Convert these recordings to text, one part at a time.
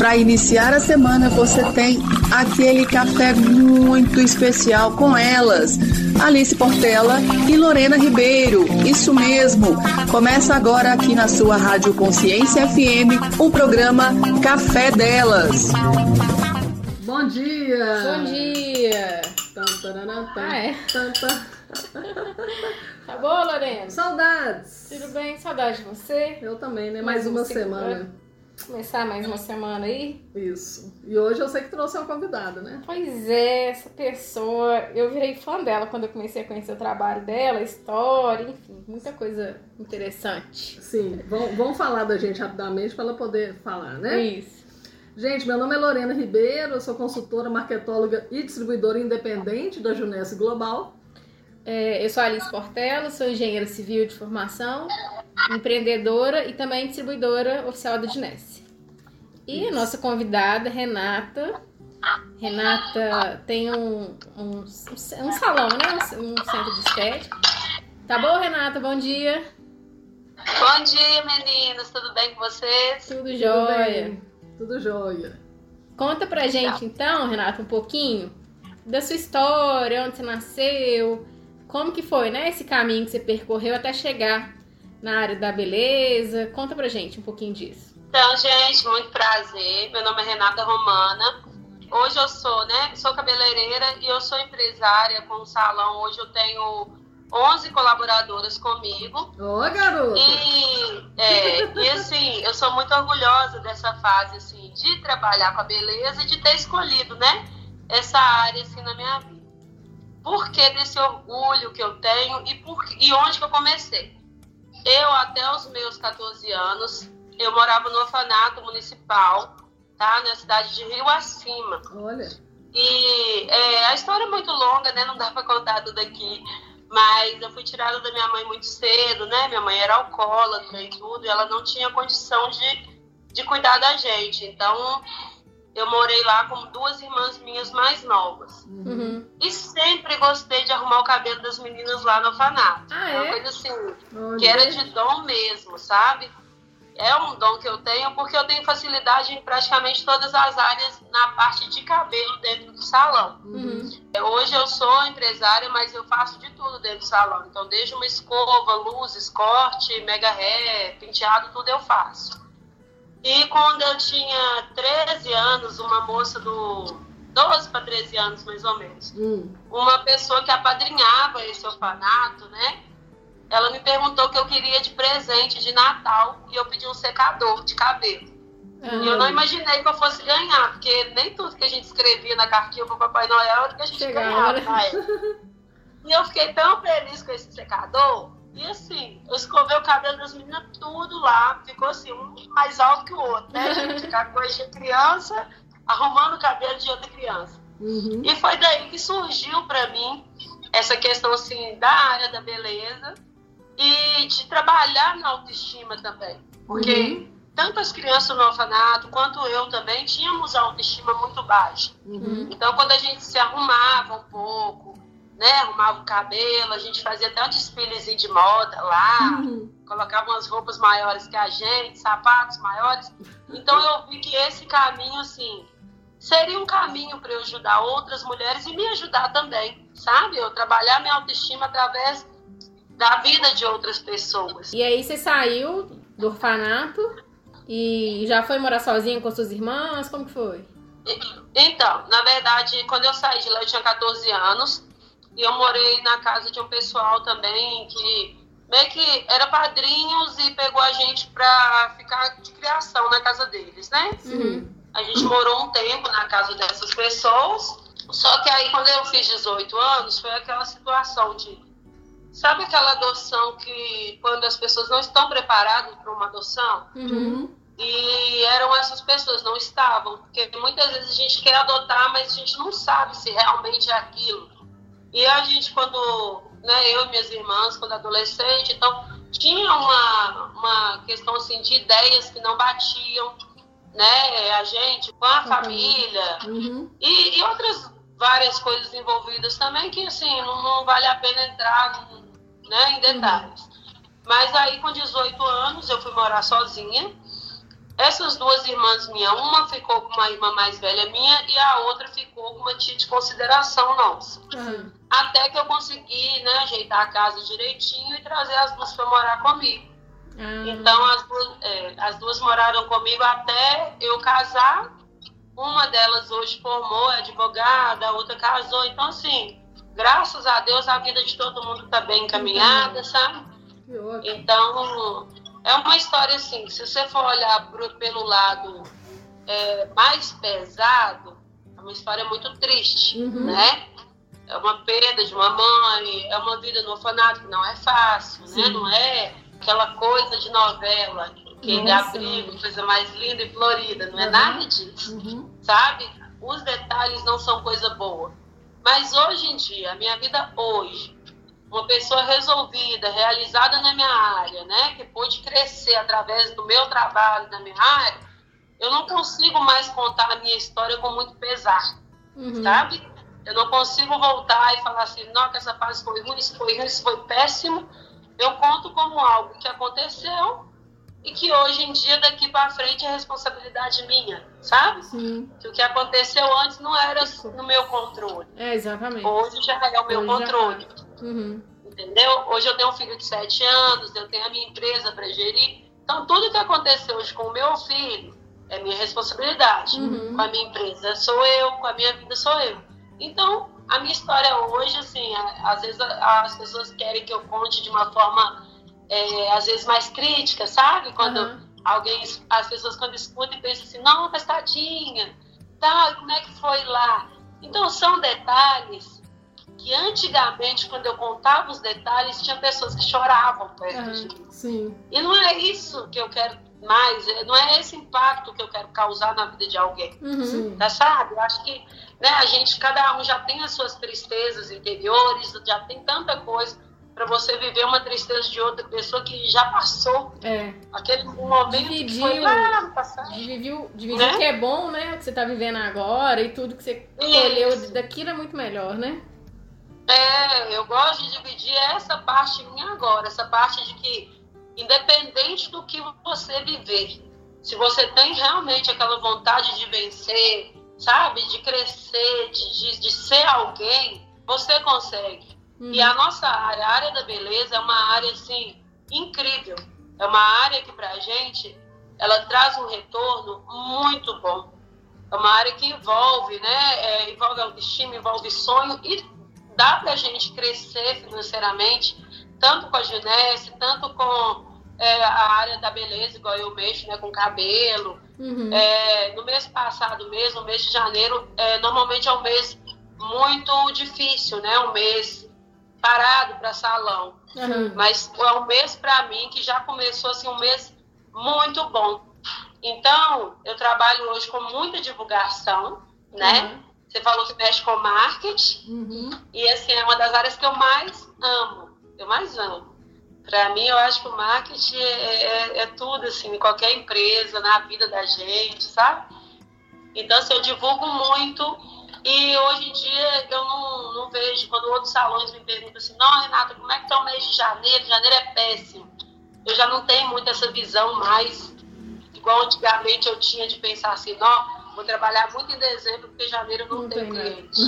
Para iniciar a semana, você tem aquele café muito especial com elas, Alice Portela e Lorena Ribeiro. Isso mesmo. Começa agora aqui na sua Rádio Consciência FM o programa Café Delas. Bom dia! Bom dia! Tan, taranã, Ah, é? Tá boa, Lorena? Saudades! Tudo bem? Saudade de você? Eu também, né? Mais uma segunda. semana. Começar mais uma semana aí? Isso. E hoje eu sei que trouxe uma convidada, né? Pois é, essa pessoa, eu virei fã dela quando eu comecei a conhecer o trabalho dela, a história, enfim, muita coisa interessante. Sim, vamos, vamos falar da gente rapidamente para ela poder falar, né? Isso. Gente, meu nome é Lorena Ribeiro, eu sou consultora, marketóloga e distribuidora independente da Junesse Global. É, eu sou a Alice Portela, sou engenheira civil de formação, empreendedora e também distribuidora oficial da Dinesse. E a nossa convidada, Renata. Renata tem um, um, um salão, né? Um, centro de estética. Tá bom, Renata? Bom dia. Bom dia, meninos. Tudo bem com vocês? Tudo Tudo jóia. bem? Tudo jóia. Conta pra gente então, Renata, um pouquinho da sua história, onde você nasceu, como que foi, né, esse caminho que você percorreu até chegar na área da beleza. Conta pra gente um pouquinho disso. Então, gente, muito prazer. Meu nome é Renata Romana. Hoje eu sou, né? Sou cabeleireira e eu sou empresária com um salão. Hoje eu tenho 11 colaboradoras comigo. Ó, garota! E, é, e assim, eu sou muito orgulhosa dessa fase, assim, de trabalhar com a beleza e de ter escolhido, né? Essa área, assim, na minha vida. Por que desse orgulho que eu tenho e, por, e onde que eu comecei? Eu, até os meus 14 anos, eu morava no orfanato municipal, tá? Na cidade de Rio Acima. Olha, E é, a história é muito longa, né? Não dá pra contar tudo aqui. Mas eu fui tirada da minha mãe muito cedo, né? Minha mãe era alcoólatra e tudo, e ela não tinha condição de, de cuidar da gente. Então, eu morei lá com duas irmãs minhas mais novas. Uhum. E sempre gostei de arrumar o cabelo das meninas lá no orfanato. Ah, É uma é? coisa assim, olha. que era de dom mesmo, sabe? É um dom que eu tenho porque eu tenho facilidade em praticamente todas as áreas na parte de cabelo dentro do salão. Uhum. Hoje eu sou empresária, mas eu faço de tudo dentro do salão. Então, desde uma escova, luzes, corte, mega ré, penteado, tudo eu faço. E quando eu tinha 13 anos, uma moça do 12 para 13 anos, mais ou menos, Hum, uma pessoa que apadrinhava esse orfanato, né? Ela me perguntou o que eu queria de presente de Natal e eu pedi um secador de cabelo. E eu não imaginei que eu fosse ganhar, porque nem tudo que a gente escrevia na cartinha pro Papai Noel era o que a gente Chegava, ganhava né? na época. E eu fiquei tão feliz com esse secador. E assim, eu escovei o cabelo das meninas tudo lá. Ficou assim, um mais alto que o outro, né? gente? Ficar coisa de criança, arrumando o cabelo de outra criança. uhum. E foi daí que surgiu pra mim essa questão assim da área da beleza e de trabalhar na autoestima também. Porque tanto as crianças no orfanato quanto eu também tínhamos a autoestima muito baixa. Uhum. Então quando a gente se arrumava um pouco, né, arrumava o cabelo, a gente fazia até um desfilezinho de moda lá, Uhum. colocava umas roupas maiores que a gente, sapatos maiores. Então eu vi que esse caminho, assim, seria um caminho para eu ajudar outras mulheres e me ajudar também, sabe? Eu trabalhar minha autoestima através da vida de outras pessoas. E aí você saiu do orfanato e já foi morar sozinha com suas irmãs? Como que foi? Então, na verdade, quando eu saí de lá, eu tinha 14 anos e eu morei na casa de um pessoal também que meio que era padrinhos e pegou a gente pra ficar de criação na casa deles, né? Uhum. A gente morou um tempo na casa dessas pessoas, só que aí quando eu fiz 18 anos, foi aquela situação de. Sabe aquela adoção que quando as pessoas não estão preparadas para uma adoção? Uhum. E eram essas pessoas, não estavam. Porque muitas vezes a gente quer adotar, mas a gente não sabe se realmente é aquilo. E a gente, quando, né, eu e minhas irmãs, quando adolescente, então, tinha uma, uma questão assim de ideias que não batiam, né, a gente com a família Uhum. e, e outras várias coisas envolvidas também que assim não, não vale a pena entrar né, em detalhes. Mas aí com 18 anos eu fui morar sozinha. Essas duas irmãs minhas, uma ficou com uma irmã mais velha minha e a outra ficou com uma tia de consideração nossa. Uhum. Até que eu consegui né, ajeitar a casa direitinho e trazer as duas para morar comigo. Ah, Então as duas, é, as duas moraram comigo até eu casar. Uma delas hoje formou, é advogada, a outra casou. Então, assim, graças a Deus a vida de todo mundo está bem encaminhada, sabe? Então, é uma história assim, se você for olhar pro- pelo lado é, mais pesado, é uma história muito triste, Uhum. né? É uma perda de uma mãe, é uma vida no orfanato que não é fácil, né? Sim. Não é aquela coisa de novela, que ele Nossa. abriga, coisa mais linda e florida, não é Uhum. nada disso Uhum. sabe? Os detalhes não são coisa boa. Mas hoje em dia, a minha vida hoje, uma pessoa resolvida, realizada na minha área, né, que pôde crescer através do meu trabalho, da minha área, eu não consigo mais contar a minha história com muito pesar, uhum. sabe? Eu não consigo voltar e falar assim, não, que essa fase foi ruim, isso foi ruim, isso foi péssimo. Eu conto como algo que aconteceu e que hoje em dia, daqui para frente, é responsabilidade minha, sabe? Sim. que o que aconteceu antes não era no meu controle. É, exatamente. Hoje já é o meu Hoje já controle, Uhum. entendeu? Hoje eu tenho um filho de 7 anos, eu tenho a minha empresa para gerir. Então, tudo que aconteceu hoje com o meu filho é minha responsabilidade. Uhum. Com a minha empresa sou eu, com a minha vida sou eu. Então, a minha história hoje, assim, às vezes as pessoas querem que eu conte de uma forma, é, às vezes, mais crítica, sabe? Quando Aham. alguém, as pessoas quando escutam pensam assim, não, mas tadinha, tá, como é que foi lá? Então são detalhes que antigamente, quando eu contava os detalhes, tinha pessoas que choravam perto Aham. de mim. Sim. E não é isso que eu quero mais, é- não é esse impacto que eu quero causar na vida de alguém. Uhum. Sim. Tá, sabe? Eu acho que né, a gente, cada um já tem as suas tristezas interiores, já tem tanta coisa para você viver uma tristeza de outra pessoa que já passou É. aquele momento que Dividiu. foi lá no passado. Dividiu, dividiu Né? o que é bom, né? O que você tá vivendo agora e tudo que você colheu daquilo é muito melhor, né? É, eu gosto de dividir essa parte minha agora, essa parte de que, independente do que você viver, se você tem realmente aquela vontade de vencer, sabe, de crescer, de, de, de ser alguém, você consegue. Uhum. E a nossa área, a área da beleza, é uma área assim incrível. É uma área que pra gente ela traz um retorno muito bom. É uma área que envolve, né? é, envolve autoestima, envolve sonho e dá pra gente crescer financeiramente, tanto com a Junesse, tanto com é, a área da beleza, igual eu mexo, né? Com cabelo. Uhum. É, no mês passado mesmo, o mês de janeiro, é, normalmente é um mês muito difícil, né? Um mês parado para salão. Aham. Mas é um mês para mim que já começou assim um mês muito bom. Então, eu trabalho hoje com muita divulgação, né? Uhum. Você falou que mexe com marketing Uhum. e assim é uma das áreas que eu mais amo, eu mais amo. Para mim, eu acho que o marketing é, é- é tudo assim, em qualquer empresa, na vida da gente, sabe? Então, assim, eu divulgo muito e hoje em dia eu não, não vejo, quando outros salões me perguntam assim, não, Renata, como é que tá o mês de janeiro? Janeiro é péssimo. Eu já não tenho muito essa visão mais, igual antigamente eu tinha de pensar assim, não, vou trabalhar muito em dezembro, porque janeiro eu não, Não tenho tem cliente.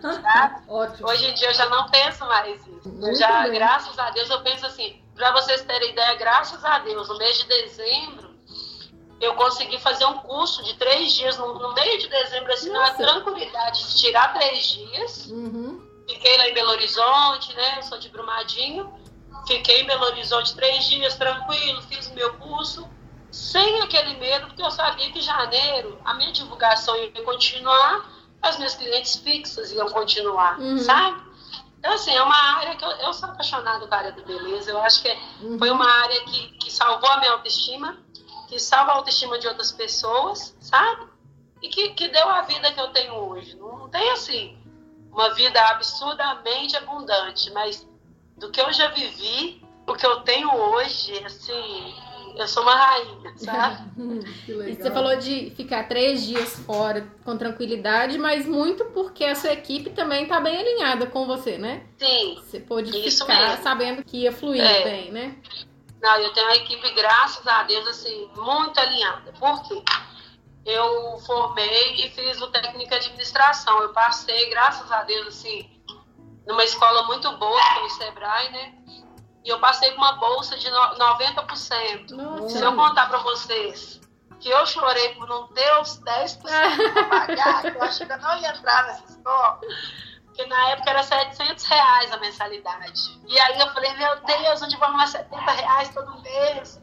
Tá? Ótimo. Hoje em dia eu já não penso mais isso. Eu Muito já, bem. graças a Deus, eu penso assim, para vocês terem ideia, graças a Deus, no mês de dezembro, eu consegui fazer um curso de três dias, no, no meio de dezembro, assim, na Nossa. tranquilidade de tirar três dias. Uhum. Fiquei lá em Belo Horizonte, né? Eu sou de Brumadinho. Fiquei em Belo Horizonte três dias, tranquilo, fiz o meu curso, sem aquele medo, porque eu sabia que em janeiro a minha divulgação ia continuar, as minhas clientes fixas iam continuar, Uhum. sabe? Então, assim, é uma área que eu, eu sou apaixonada com a área da beleza. Eu acho que é- Uhum. foi uma área que, que salvou a minha autoestima, que salva a autoestima de outras pessoas, sabe? E que, que deu a vida que eu tenho hoje. Não tem, assim, uma vida absurdamente abundante, mas do que eu já vivi, o que eu tenho hoje, assim, eu sou uma rainha, sabe? que legal. E você falou de ficar três dias fora com tranquilidade, mas muito porque a sua equipe também tá bem alinhada com você, né? Sim. Você pôde Isso ficar mesmo. sabendo que ia fluir É. bem, né? Não, eu tenho uma equipe, graças a Deus, assim, muito alinhada. Por quê? Eu formei e fiz o técnico de administração. Eu passei, graças a Deus, assim, numa escola muito boa, que foi o Sebrae, né? E eu passei com uma bolsa de 90%. Nossa. Se eu contar para vocês que eu chorei por não ter os 10% para pagar, que eu achei que eu não ia entrar nessa escola, porque na época era 700 reais a mensalidade. E aí eu falei, meu Deus, onde vão mais 70 reais todo mês?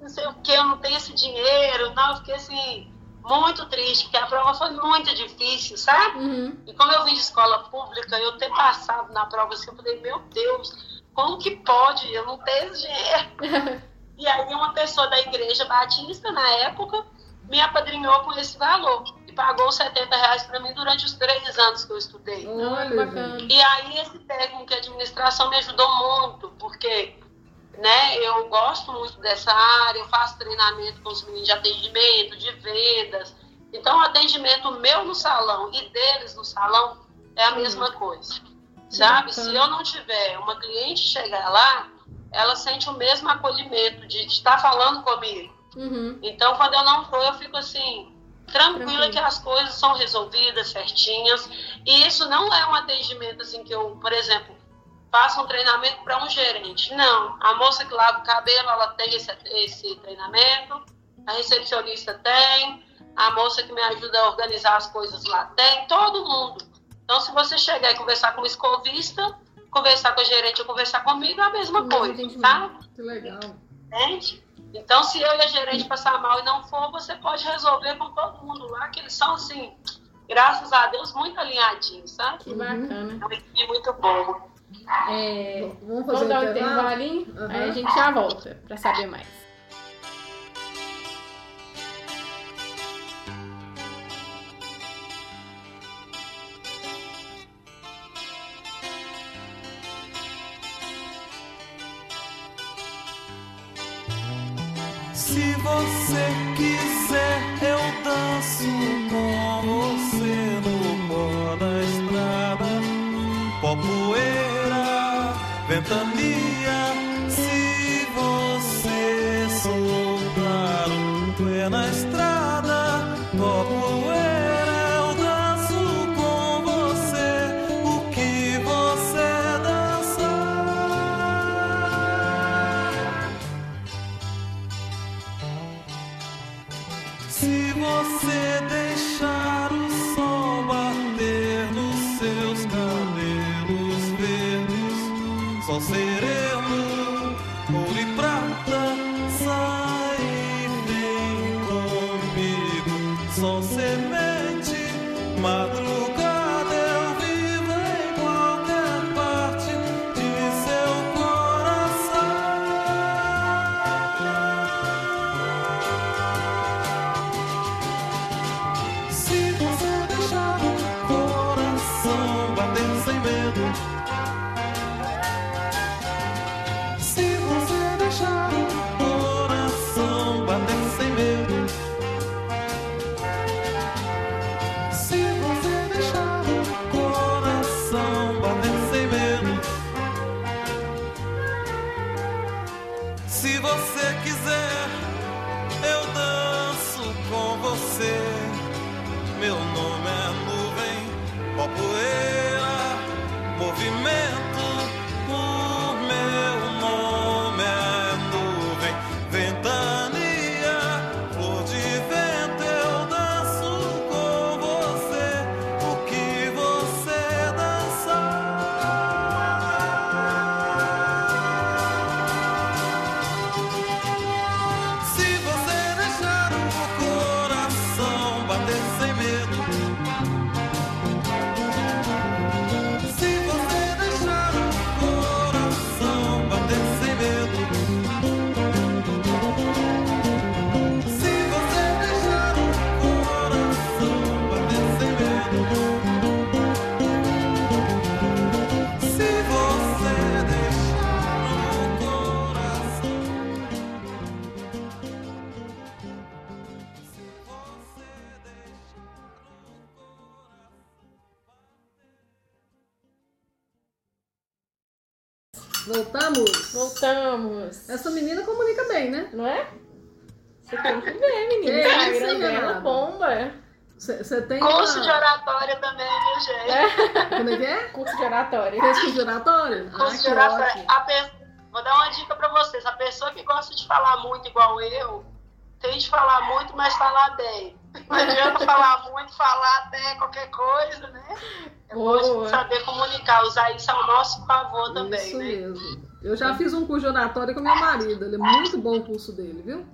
Não sei o que, eu não tenho esse dinheiro. Não, eu fiquei assim, muito triste, porque a prova foi muito difícil, sabe? Uhum. E como eu vim de escola pública, eu ter passado na prova assim, eu falei, meu Deus, como que pode eu não esse dinheiro? e aí uma pessoa da igreja batista, na época, me apadrinhou com esse valor e pagou 70 reais para mim durante os três anos que eu estudei. Olha, e aí esse técnico de administração me ajudou muito, porque né, eu gosto muito dessa área, eu faço treinamento com os meninos de atendimento, de vendas. Então, o atendimento meu no salão e deles no salão é a mesma coisa. Sabe? Se eu não tiver uma cliente chegar lá, ela sente o mesmo acolhimento de estar falando comigo. Uhum. Então, quando eu não estou, eu fico assim, tranquila Tranquilo. que as coisas são resolvidas certinhas. E isso não é um atendimento assim que eu, por exemplo, faço um treinamento para um gerente. Não, a moça que lava o cabelo, ela tem esse, esse treinamento, a recepcionista tem, a moça que me ajuda a organizar as coisas lá tem, todo mundo. Então, se você chegar e conversar com o escovista, conversar com a gerente ou conversar comigo, é a mesma coisa, tá? Que legal. Entende? Então, se eu e a gerente passar mal e não for, você pode resolver com todo mundo lá, que eles são, assim, graças a Deus, muito alinhadinhos, sabe? Que bacana. É uma equipe muito boa. É, vamos, vamos dar um intervalinho, uhum. aí a gente já volta para saber mais. movimento. Que ver, menina. O Instagram isso, dela bomba. Você tem Curso uma... de oratória também, viu, gente? Como é que é? Curso de oratória. Curso de oratório? Curso ah, de oratória. pe- Vou dar uma dica pra vocês. A pessoa que gosta de falar muito igual eu, tem de falar muito, mas falar bem. Não adianta falar muito, falar até qualquer coisa, né? É bom saber comunicar, usar isso ao nosso favor também, Isso né? mesmo. Eu já fiz um curso de oratória com meu marido. Ele é muito bom o curso dele, viu?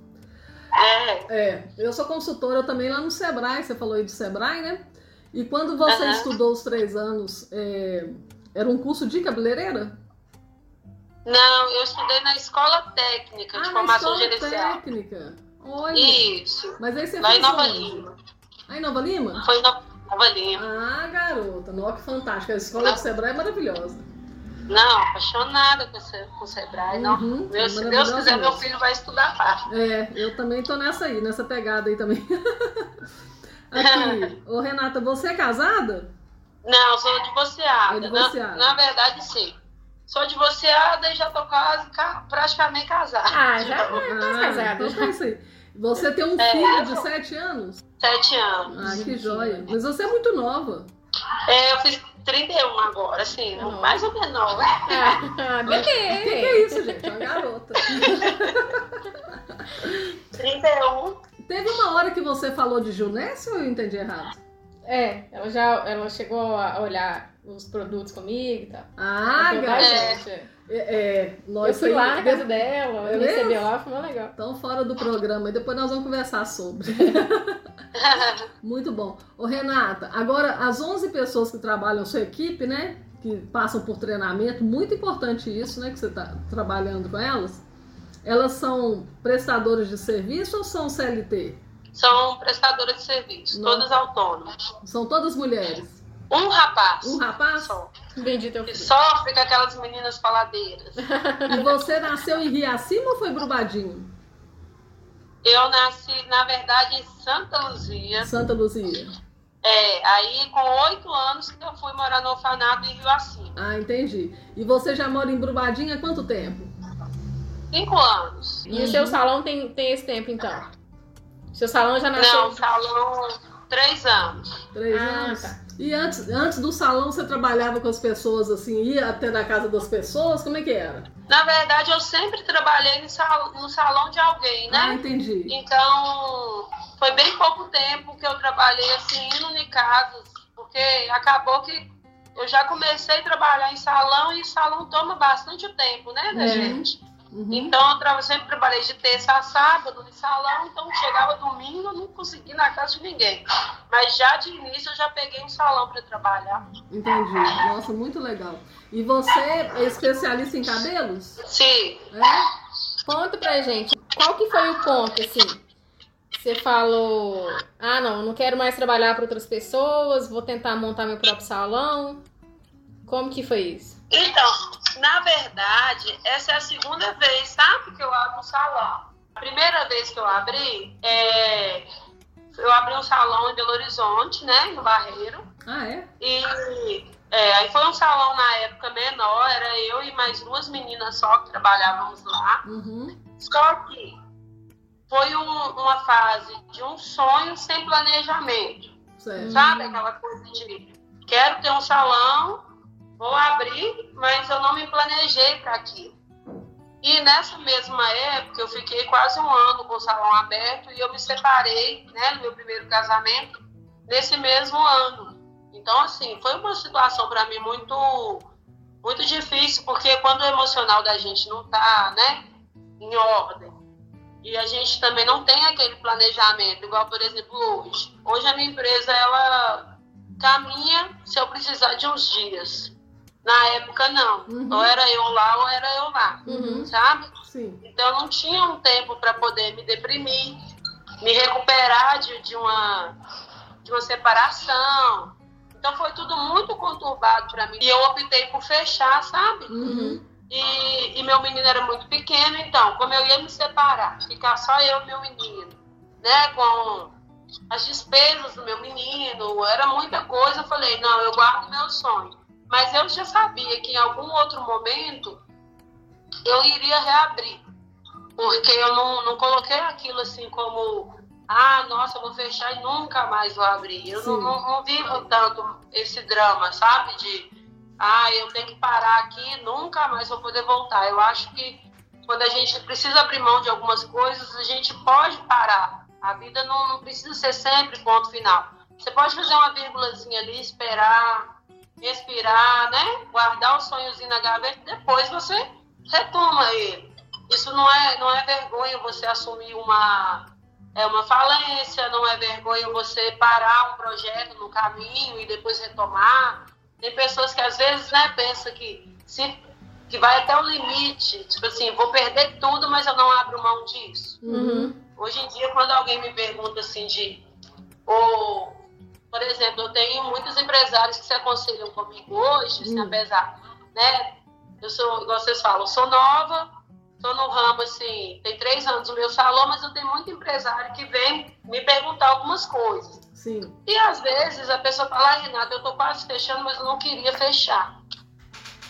É, É, eu sou consultora também lá no Sebrae, você falou aí do Sebrae, né? E quando você Aham. estudou os três anos, é, era um curso de cabeleireira? Não, eu estudei na escola técnica de Ah, na formação escola gerencial. técnica. Olha. Isso. Mas aí você Lá em Nova onde? Lima. Aí em Nova Lima? Foi em No- Nova Lima. Ah, garota. Nossa, que fantástico. A escola do Sebrae é maravilhosa. Não, apaixonada com, esse, com o Sebrae. Não. Uhum, Meu- é se Deus quiser, meu filho vai estudar lá. É, eu também tô nessa aí, nessa pegada aí também. Aqui, ô Renata, você é casada? Não, sou divorciada. É divorciada. Na, na verdade, sim. Sou divorciada e já tô quase ca- praticamente casada. Ah, já? Ah, tá casada. então é isso aí. Você tem um É, filho de. 7 anos? Sete anos. Ah, que joia. Mas você é muito nova. É, eu fiz 31 agora, assim, Nossa. mais ou menos nova. Ah, O que, é isso, gente? É uma garota. 31. Teve uma hora que você falou de Junesse ou eu entendi errado? É, ela já ela chegou a olhar os produtos comigo e tal. Ah, é. É, é, nós Eu fui lá na casa dela, É recebeu mesmo? lá, foi mó legal. Estão fora do programa e depois nós vamos conversar sobre. Muito bom. Ô, Renata, agora as 11 pessoas que trabalham sua equipe, né? Que passam por treinamento, muito importante isso, né? Que você está trabalhando com elas. Elas são prestadoras de serviço ou são CLT? São prestadoras de serviço, Nossa. todas autônomas. São todas mulheres. Um rapaz. Um rapaz? Só. Bendito teu Que filho. sofre com aquelas meninas faladeiras. E você nasceu em Riacima ou foi Brubadinho? Eu nasci, na verdade, em Santa Luzia. Santa Luzia. É, aí com oito anos que eu fui morar no orfanato em Rio Acima. Ah, entendi. E você já mora em Brubadinho há quanto tempo? Cinco anos. E o seu salão tem, tem esse tempo, então? Seu salão já nasceu? Não, salão três anos. Três Ah, anos. tá. E antes, antes do salão você trabalhava com as pessoas assim, ia até da casa das pessoas? Como é que era? Na verdade, eu sempre trabalhei no salão, no salão de alguém, Ah, né? entendi. Então, foi bem pouco tempo que eu trabalhei assim, indo em casas, porque acabou que eu já comecei a trabalhar em salão e salão toma bastante tempo, né, da É. gente? Uhum. Então, eu sempre trabalhei de terça a sábado no salão, então chegava domingo, eu não conseguia na casa de ninguém. Mas já de início eu já peguei um salão para trabalhar. Entendi. Nossa, muito legal. E você é especialista em cabelos? Sim. É? Conta pra gente, qual que foi o ponto, assim? Você falou, ah, não, não quero mais trabalhar para outras pessoas, vou tentar montar meu próprio salão. Como que foi isso? Então, na verdade, essa é a segunda vez, sabe, que eu abro um salão. A primeira vez que eu abri, é, eu abri um salão em Belo Horizonte, né, no Barreiro. Ah, é? E é, aí foi um salão na época menor, era eu e mais duas meninas só que trabalhávamos lá. Uhum. Só que foi um- uma fase de um sonho sem planejamento. Certo. Sabe aquela coisa de quero ter um salão, vou abrir, mas eu não me planejei para aquilo. E nessa mesma época eu fiquei quase um ano com o salão aberto e eu me separei, né, no meu primeiro casamento, nesse mesmo ano. Então assim, foi uma situação para mim muito muito difícil, porque quando o emocional da gente não tá, né, em ordem, e a gente também não tem aquele planejamento, igual por exemplo hoje. Hoje a minha empresa ela caminha se eu precisar de uns dias. Na época não. Uhum. Ou era eu lá ou era eu lá, Uhum. sabe? Sim. Então eu não tinha um tempo para poder me deprimir, me recuperar de, de uma de uma separação. Então foi tudo muito conturbado para mim. E eu optei por fechar, sabe? Uhum. E, e meu menino era muito pequeno, então, como eu ia me separar, ficar só eu e meu menino, né, com as despesas do meu menino, era muita coisa, eu falei, não, eu guardo meu sonho. Mas eu já sabia que em algum outro momento eu iria reabrir. Porque eu não, não coloquei aquilo assim como, ah, nossa, eu vou fechar e nunca mais vou abrir. Eu não, não, não, vivo tanto esse drama, sabe? De, ah, eu tenho que parar aqui, nunca mais vou poder voltar. Eu acho que quando a gente precisa abrir mão de algumas coisas, a gente pode parar. A vida não, não precisa ser sempre ponto final. Você pode fazer uma vírgulazinha ali, esperar, respirar, né? Guardar o sonhozinho na gaveta, depois você retoma ele. Isso não é, não é vergonha você assumir uma, é uma falência, não é vergonha você parar um projeto no caminho e depois retomar. Tem pessoas que às vezes né, pensam que, se, que vai até o limite, tipo assim, vou perder tudo, mas eu não abro mão disso. Uhum. Hoje em dia, quando alguém me pergunta assim de. Ou, por exemplo, eu tenho muitos empresários que se aconselham comigo hoje, assim, Hum. apesar, né? Eu sou, igual vocês falam, eu sou nova, estou no ramo, assim, tem três anos no meu salão, mas eu tenho muito empresário que vem me perguntar algumas coisas. Sim. E às vezes a pessoa fala, ah, Renata, eu tô quase fechando, mas eu não queria fechar.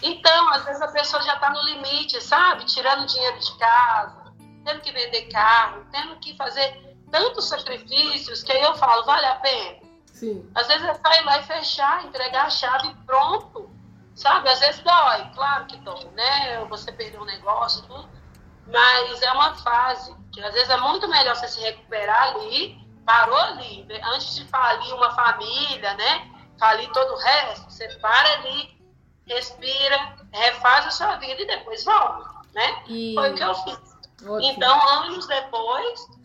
Então, às vezes a pessoa já está no limite, sabe? Tirando dinheiro de casa, tendo que vender carro, tendo que fazer tantos sacrifícios que aí eu falo, vale a pena? Sim. Às vezes é só ir lá e fechar, entregar a chave e pronto. Sabe? Às vezes dói, claro que dói, né? Você perdeu um negócio, tudo. Mas é uma fase. Que às vezes é muito melhor você se recuperar ali, parou ali, né? antes de falir uma família, né? Falir todo o resto. Você para ali, respira, refaz a sua vida e depois volta, né? E Foi o que eu fiz. Ótimo. Então, anos depois,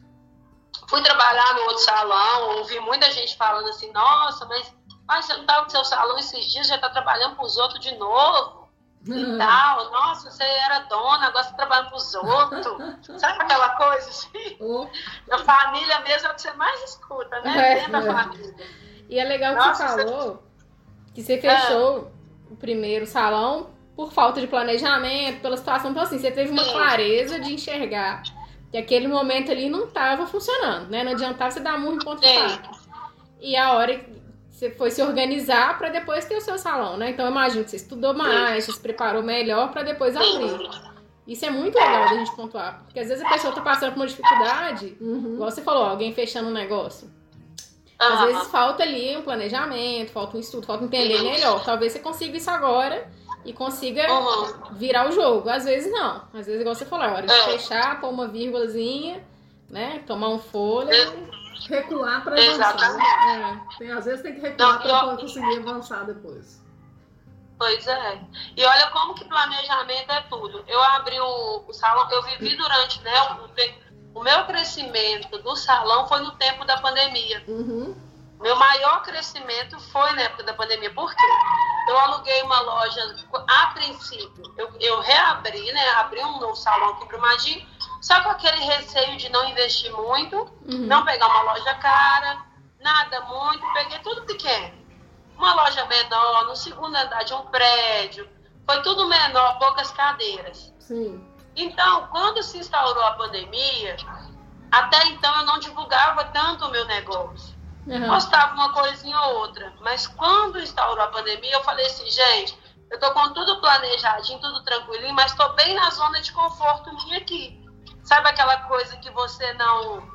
fui trabalhar no outro salão, ouvi muita gente falando assim, nossa, mas ah, você não estava com seu salão esses dias, já está trabalhando para os outros de novo e tal. Nossa, você era dona, agora você está trabalhando para os outros. Sabe aquela coisa assim? Oh, Na família mesmo é o que você mais escuta, né? É. Dentro família. E é legal que Nossa, você você- falou que você fechou o primeiro salão por falta de planejamento, pela situação. Então, assim, você teve uma clareza de enxergar que aquele momento ali não estava funcionando, né? Não adiantava você dar murro em ponto Sim. fraco. E a hora que você foi se organizar para depois ter o seu salão, né? Então, eu imagino que você estudou mais, você se preparou melhor para depois abrir. Isso é muito legal da gente pontuar, porque às vezes a pessoa tá passando por uma dificuldade, uhum. igual você falou, alguém fechando um negócio. Às vezes falta ali um planejamento, falta um estudo, falta entender melhor. Talvez você consiga isso agora e consiga Uhum. virar o jogo. Às vezes não. Às vezes, igual você falou, é hora de É. fechar, pôr uma vírgulazinha, né? Tomar um fôlego. Recuar para avançar. Exatamente. né? É, tem, às vezes tem que recuar Não, para eu- conseguir avançar depois. Pois é. E olha como que planejamento é tudo. Eu abri o, o salão, eu vivi durante, né, o, o meu crescimento do salão foi no tempo da pandemia. Uhum. Meu maior crescimento foi na época da pandemia. Por quê? Eu aluguei uma loja, a princípio, eu, eu reabri, né, abri um novo salão aqui em Brumadinho, só com aquele receio de não investir muito, Uhum. não pegar uma loja cara, nada muito, peguei tudo pequeno. Uma loja menor, no segundo andar de um prédio, foi tudo menor, poucas cadeiras. Sim. Então, quando se instaurou a pandemia, até então eu não divulgava tanto o meu negócio. Uhum. Postava uma coisinha ou outra. Mas quando instaurou a pandemia, eu falei assim, gente, eu tô com tudo planejadinho, tudo tranquilinho, mas tô bem na zona de conforto minha aqui. Sabe aquela coisa que você não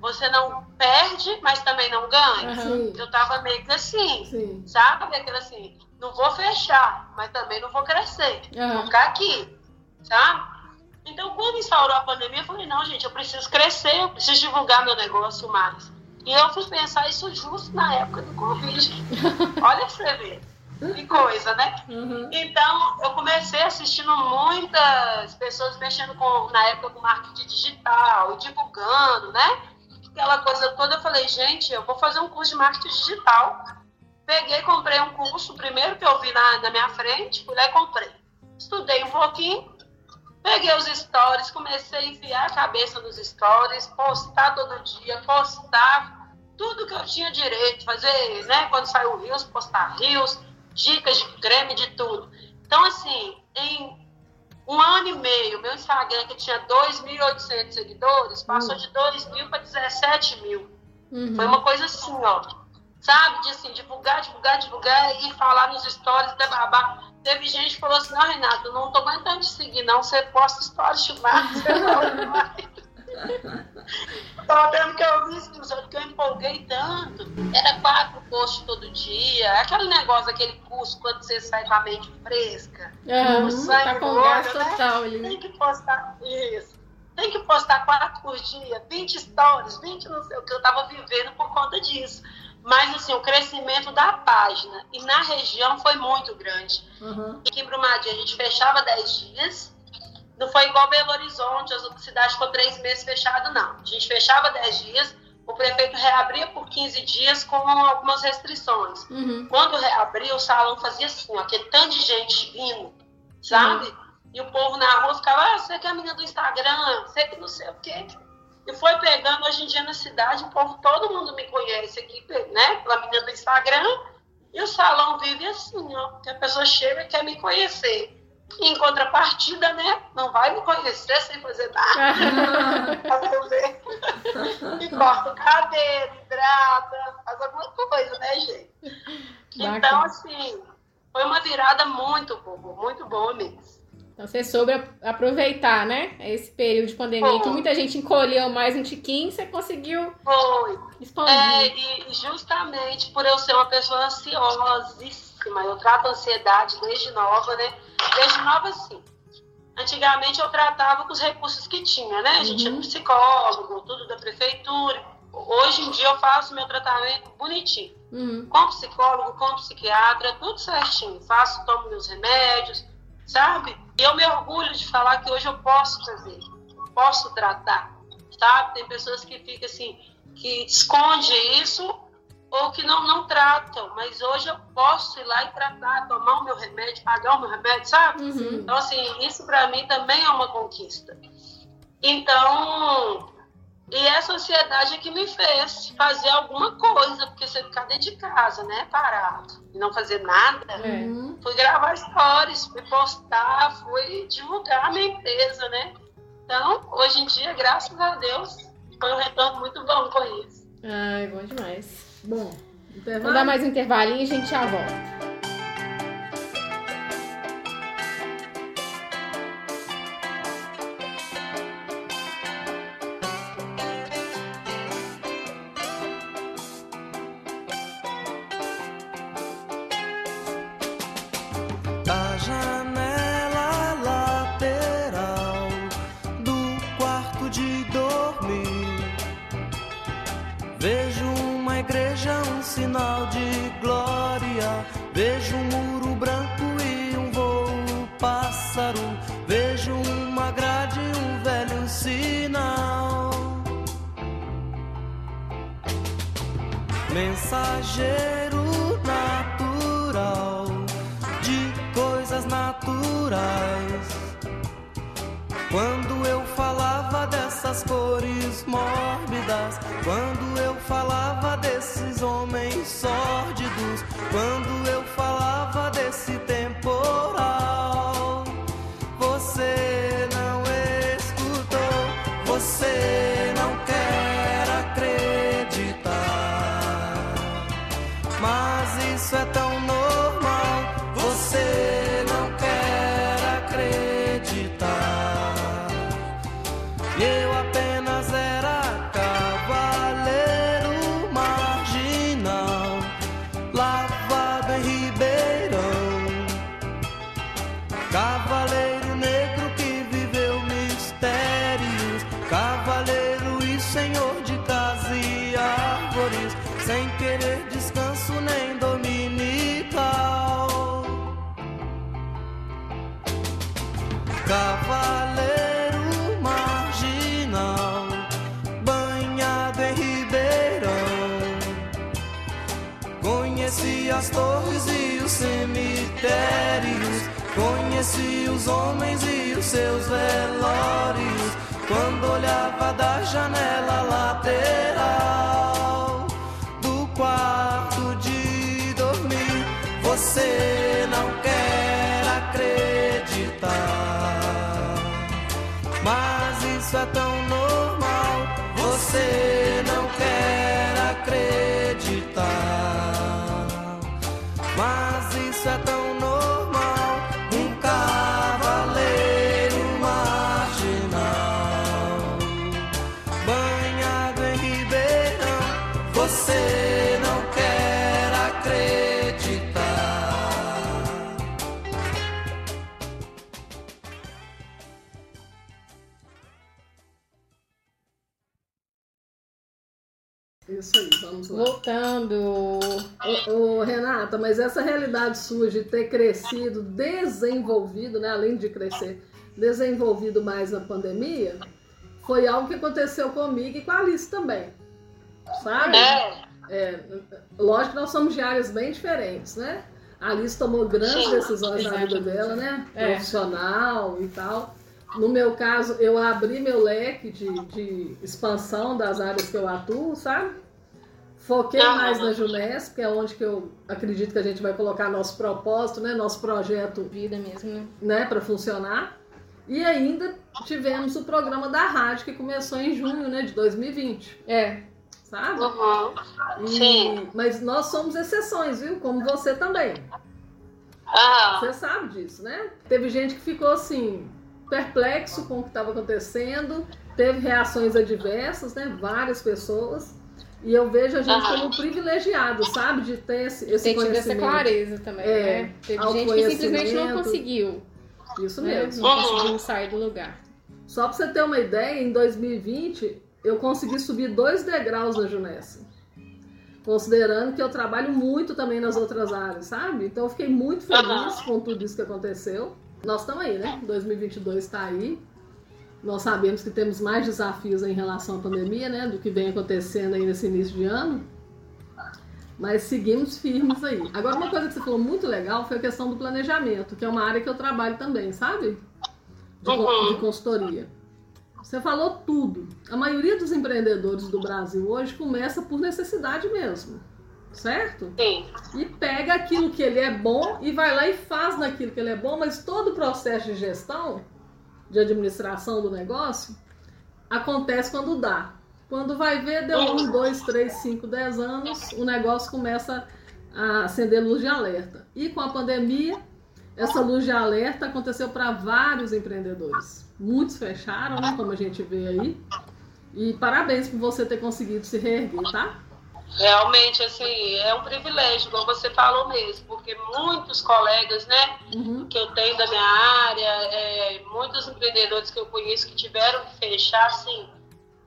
você não perde, mas também não ganha? Uhum. Eu tava meio que assim, Sim. sabe? Aquilo assim, não vou fechar, mas também não vou crescer. Uhum. Vou ficar aqui, sabe? Então, quando instaurou a pandemia, eu falei, não, gente, eu preciso crescer, eu preciso divulgar meu negócio mais. E eu fui pensar isso justo na época do Covid. Olha pra você ver. Que coisa, né? Uhum. Então, eu comecei assistindo muitas pessoas mexendo com, na época com marketing digital divulgando, né? Aquela coisa toda. Eu falei, gente, eu vou fazer um curso de marketing digital. Peguei, comprei um curso, primeiro que eu vi na, na minha frente, fui lá e comprei. Estudei um pouquinho, peguei os stories, comecei a enfiar a cabeça nos stories, postar todo dia, postar tudo que eu tinha direito, fazer, né? Quando saiu o Rios, postar Rios, dicas de creme, de tudo. Então, assim, em um ano e meio, meu Instagram, que tinha 2.800 seguidores, passou de 2 mil para 17 mil. Uhum. Foi uma coisa assim, ó. sabe? De assim, divulgar, divulgar, divulgar e falar nos stories da babá. Teve gente que falou assim, não, Renato, não tô aguentando te seguir, não. Você posta stories demais, fala Tava vendo que eu vi que eu empolguei tanto. Era quatro posts todo dia. Aquele negócio, aquele curso, quando você sai com a mente fresca. Uhum, tá com gás né? total ali. Tem que postar isso. Tem que postar quatro por dia, 20 stories, 20 não sei o que. Eu tava vivendo por conta disso. Mas, assim, o crescimento da página e na região foi muito grande. Uhum. Aqui em Brumadinho a gente fechava 10 dias. Não foi igual Belo Horizonte, as outras cidades ficou três meses fechado, não. A gente fechava 10 dias, o prefeito reabria por 15 dias com algumas restrições. Uhum. Quando reabria, o salão fazia assim, ó, aquele tanto de gente vindo, sabe? E o povo na rua ficava, ah, você que é a menina do Instagram, você que não sei o quê. E foi pegando, hoje em dia na cidade, o povo, todo mundo me conhece aqui, né? Pela menina do Instagram. E o salão vive assim, ó, que a pessoa chega e quer me conhecer. Em contrapartida, né? Não vai me conhecer sem fazer nada. E corta o cabelo, hidrata, faz alguma coisa, né, gente? Então, assim, foi uma virada muito boa, muito boa mesmo. Então você soube ap- aproveitar, né? Esse período de pandemia Foi. que muita gente encolheu mais um tiquinho, você conseguiu Foi. expandir. É, e justamente por eu ser uma pessoa ansiosíssima, eu trato ansiedade desde nova, né? Desde nova, sim. Antigamente eu tratava com os recursos que tinha, né? A gente tinha um psicólogo, tudo da prefeitura. Hoje em dia eu faço meu tratamento bonitinho. Uhum. Com psicólogo, com psiquiatra, tudo certinho. Faço, tomo meus remédios, sabe? E eu me orgulho de falar que hoje eu posso fazer, posso tratar, sabe? Tem pessoas que ficam assim, que esconde isso ou que não, não tratam, mas hoje eu posso ir lá e tratar, tomar o meu remédio, pagar o meu remédio, sabe? Uhum. Então, assim, isso para mim também é uma conquista. Então, e essa ansiedade é que me fez fazer alguma coisa, porque você ficar dentro de casa, né, parado, e não fazer nada. É. Uhum. Fui gravar stories, fui postar, fui divulgar a minha empresa, né? Então, hoje em dia, graças a Deus, foi um retorno muito bom com isso. Ai, bom demais. Bom, Vamos intervalo. dar mais um intervalinho e a gente já volta. Da janela lateral do quarto de dormir, vejo igreja, um sinal de glória. Vejo um muro branco e um voo pássaro. Vejo uma grade, um velho sinal. Mensageiro natural de coisas naturais. Quando eu falava dessas cores mórbidas, quando eu falava desses homens sórdidos, quando eu falava desse Conheci os homens e os seus velórios. Quando olhava da janela lateral do quarto de dormir, você não quer acreditar. Mas isso é tão normal, você Ô, Renata, mas essa realidade sua de ter crescido, desenvolvido, né, além de crescer, desenvolvido mais na pandemia, foi algo que aconteceu comigo e com a Alice também. Sabe? É, É, lógico que nós somos de áreas bem diferentes, né? A Alice tomou grandes Sim, decisões na vida dela, né? É. Profissional e tal. No meu caso, eu abri meu leque de, de expansão das áreas que eu atuo, sabe? Foquei mais na Junesp, que é onde que eu acredito que a gente vai colocar nosso propósito, né? Nosso projeto Vida mesmo, né? né, para funcionar. E ainda tivemos o programa da rádio que começou em junho, né, de 2020, É. sabe? uhum. E- Sim. mas nós somos exceções, viu? Como você também. Aham. Você sabe disso, né? Teve gente que ficou assim perplexo com o que estava acontecendo, teve reações adversas, né? Várias pessoas. E eu vejo a gente Aham. como privilegiado, sabe? De ter esse, esse Tem tido essa conhecimento. clareza também, É, né? Teve gente que simplesmente não conseguiu. Isso Né? mesmo. Não Uhum. conseguiu sair do lugar. Só para você ter uma ideia, em 2020 eu consegui subir dois degraus na Junessa. Considerando que eu trabalho muito também nas outras áreas, sabe? Então eu fiquei muito feliz com tudo isso que aconteceu. Nós estamos aí, né? 2022 está aí. Nós sabemos que temos mais desafios em relação à pandemia, né? Do que vem acontecendo aí nesse início de ano. Mas seguimos firmes aí. Agora, uma coisa que você falou muito legal foi a questão do planejamento, que é uma área que eu trabalho também, sabe? De, Uhum. de consultoria. Você falou tudo. A maioria dos empreendedores do Brasil hoje começa por necessidade mesmo, certo? Sim. E pega aquilo que ele é bom e vai lá e faz naquilo que ele é bom, mas todo o processo de gestão, de administração do negócio, acontece quando dá. Quando vai ver, deu um, dois, três, cinco, dez anos, o negócio começa a acender luz de alerta. E com a pandemia, essa luz de alerta aconteceu para vários empreendedores. Muitos fecharam, né, como a gente vê aí. E parabéns por você ter conseguido se reerguer, tá? Realmente, assim, é um privilégio, como você falou mesmo, porque muitos colegas, né, Uhum. que eu tenho da minha área, é, muitos empreendedores que eu conheço que tiveram que fechar, assim.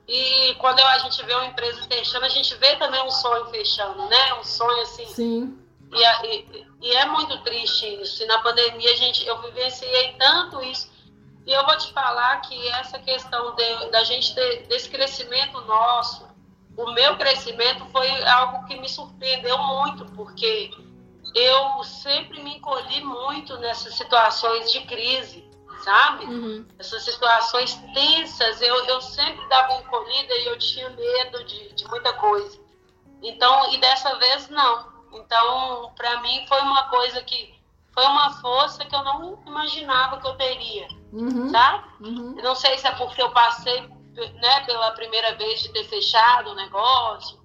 E quando a gente vê uma empresa fechando, a gente vê também um sonho fechando, né? Um sonho assim. Sim. E, e- e é muito triste isso. E na pandemia a gente, eu vivenciei tanto isso. E eu vou te falar que essa questão de- da gente ter desse crescimento nosso, o meu crescimento foi algo que me surpreendeu muito, porque eu sempre me encolhi muito nessas situações de crise, sabe? Uhum. essas situações tensas, eu, eu sempre dava encolhida e eu tinha medo de, de muita coisa. Então, e dessa vez não. Então, para mim foi uma coisa que foi uma força que eu não imaginava que eu teria, Uhum. sabe? Uhum. Eu não sei se é porque eu passei, né, pela primeira vez de ter fechado o negócio,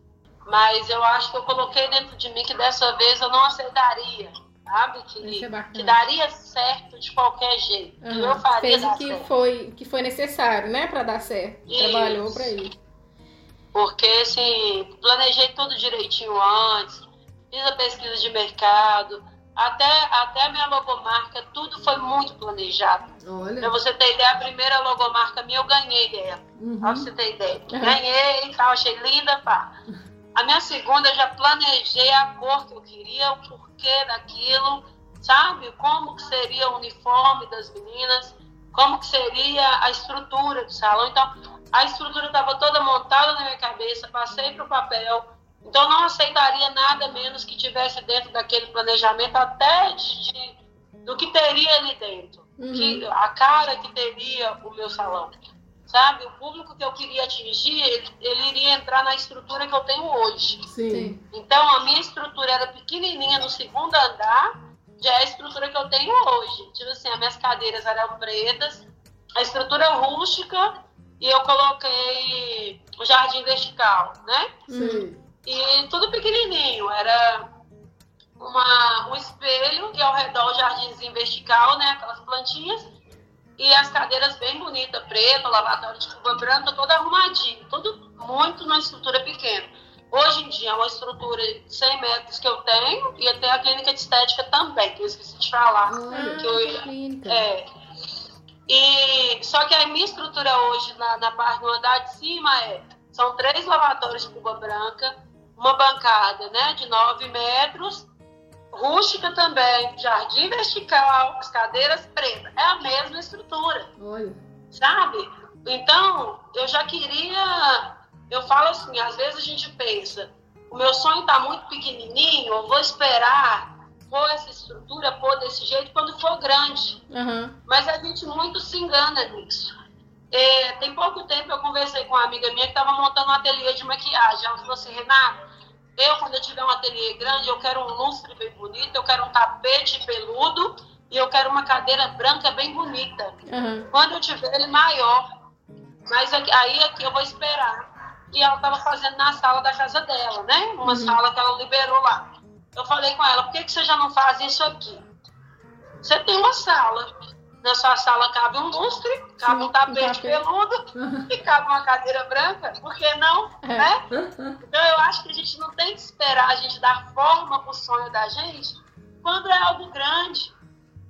mas eu acho que eu coloquei dentro de mim que dessa vez eu não aceitaria, sabe? Que, é que daria certo de qualquer jeito, que eu faria Fez o que certo. foi, que foi necessário, né, pra dar certo. Isso. Trabalhou pra isso. Porque, assim, planejei tudo direitinho antes, fiz a pesquisa de mercado, até, até a minha logomarca, tudo foi muito planejado. Pra Olha. você ter ideia, a primeira logomarca minha eu ganhei dela. Uhum. Pra você ter ideia. Uhum. Ganhei e tal, achei linda, pá. A minha segunda eu já planejei a cor que eu queria, o porquê daquilo, sabe? Como que seria o uniforme das meninas, como que seria a estrutura do salão. Então, a estrutura estava toda montada na minha cabeça, passei para o papel. Então, eu não aceitaria nada menos que tivesse dentro daquele planejamento, até de, de- do que teria ali dentro. Uhum. Que, a cara que teria o meu salão. Sabe? O público que eu queria atingir, ele, ele iria entrar na estrutura que eu tenho hoje. Sim. Sim. Então, a minha estrutura era pequenininha no segundo andar, já é a estrutura que eu tenho hoje. Tipo assim, as minhas cadeiras eram pretas, a estrutura rústica, e eu coloquei o jardim vertical, né? Sim. E tudo pequenininho, era uma, um espelho e ao redor o jardinzinho vertical, né? Aquelas plantinhas. E as cadeiras bem bonitas, preta, lavatório de cuba branca, todo arrumadinho. Tudo muito numa estrutura pequena. Hoje em dia é uma estrutura de 100 metros que eu tenho e eu tenho a clínica de estética também, que eu esqueci de falar. Ah, que eu, é, e, só que a minha estrutura hoje na, na parte do andar de cima é são três lavatórios de cuba branca, uma bancada né, de 9 metros, rústica também, jardim vertical, as cadeiras pretas. É a mesma estrutura, Olha. sabe? Então, eu já queria. Eu falo assim, às vezes a gente pensa, o meu sonho está muito pequenininho, eu vou esperar pôr essa estrutura, pôr desse jeito quando for grande. Aham. Mas a gente muito se engana nisso. É, tem pouco tempo eu conversei com uma amiga minha que estava montando um ateliê de maquiagem. Ela falou assim, Renato, eu quando eu tiver um ateliê grande, eu quero um lustre bem bonito, eu quero um tapete peludo e eu quero uma cadeira branca bem bonita. Aham. Quando eu tiver ele maior, mas aqui- aí aqui eu vou esperar. E ela estava fazendo na sala da casa dela, né? Uma sala que ela liberou lá. Eu falei com ela, por que, que você já não faz isso aqui? Você tem uma sala. Na sua sala cabe um lustre, cabe um tapete peludo e cabe uma cadeira branca. Por que não? É. Né? Então eu acho que a gente não tem que esperar a gente dar forma pro sonho da gente quando é algo grande.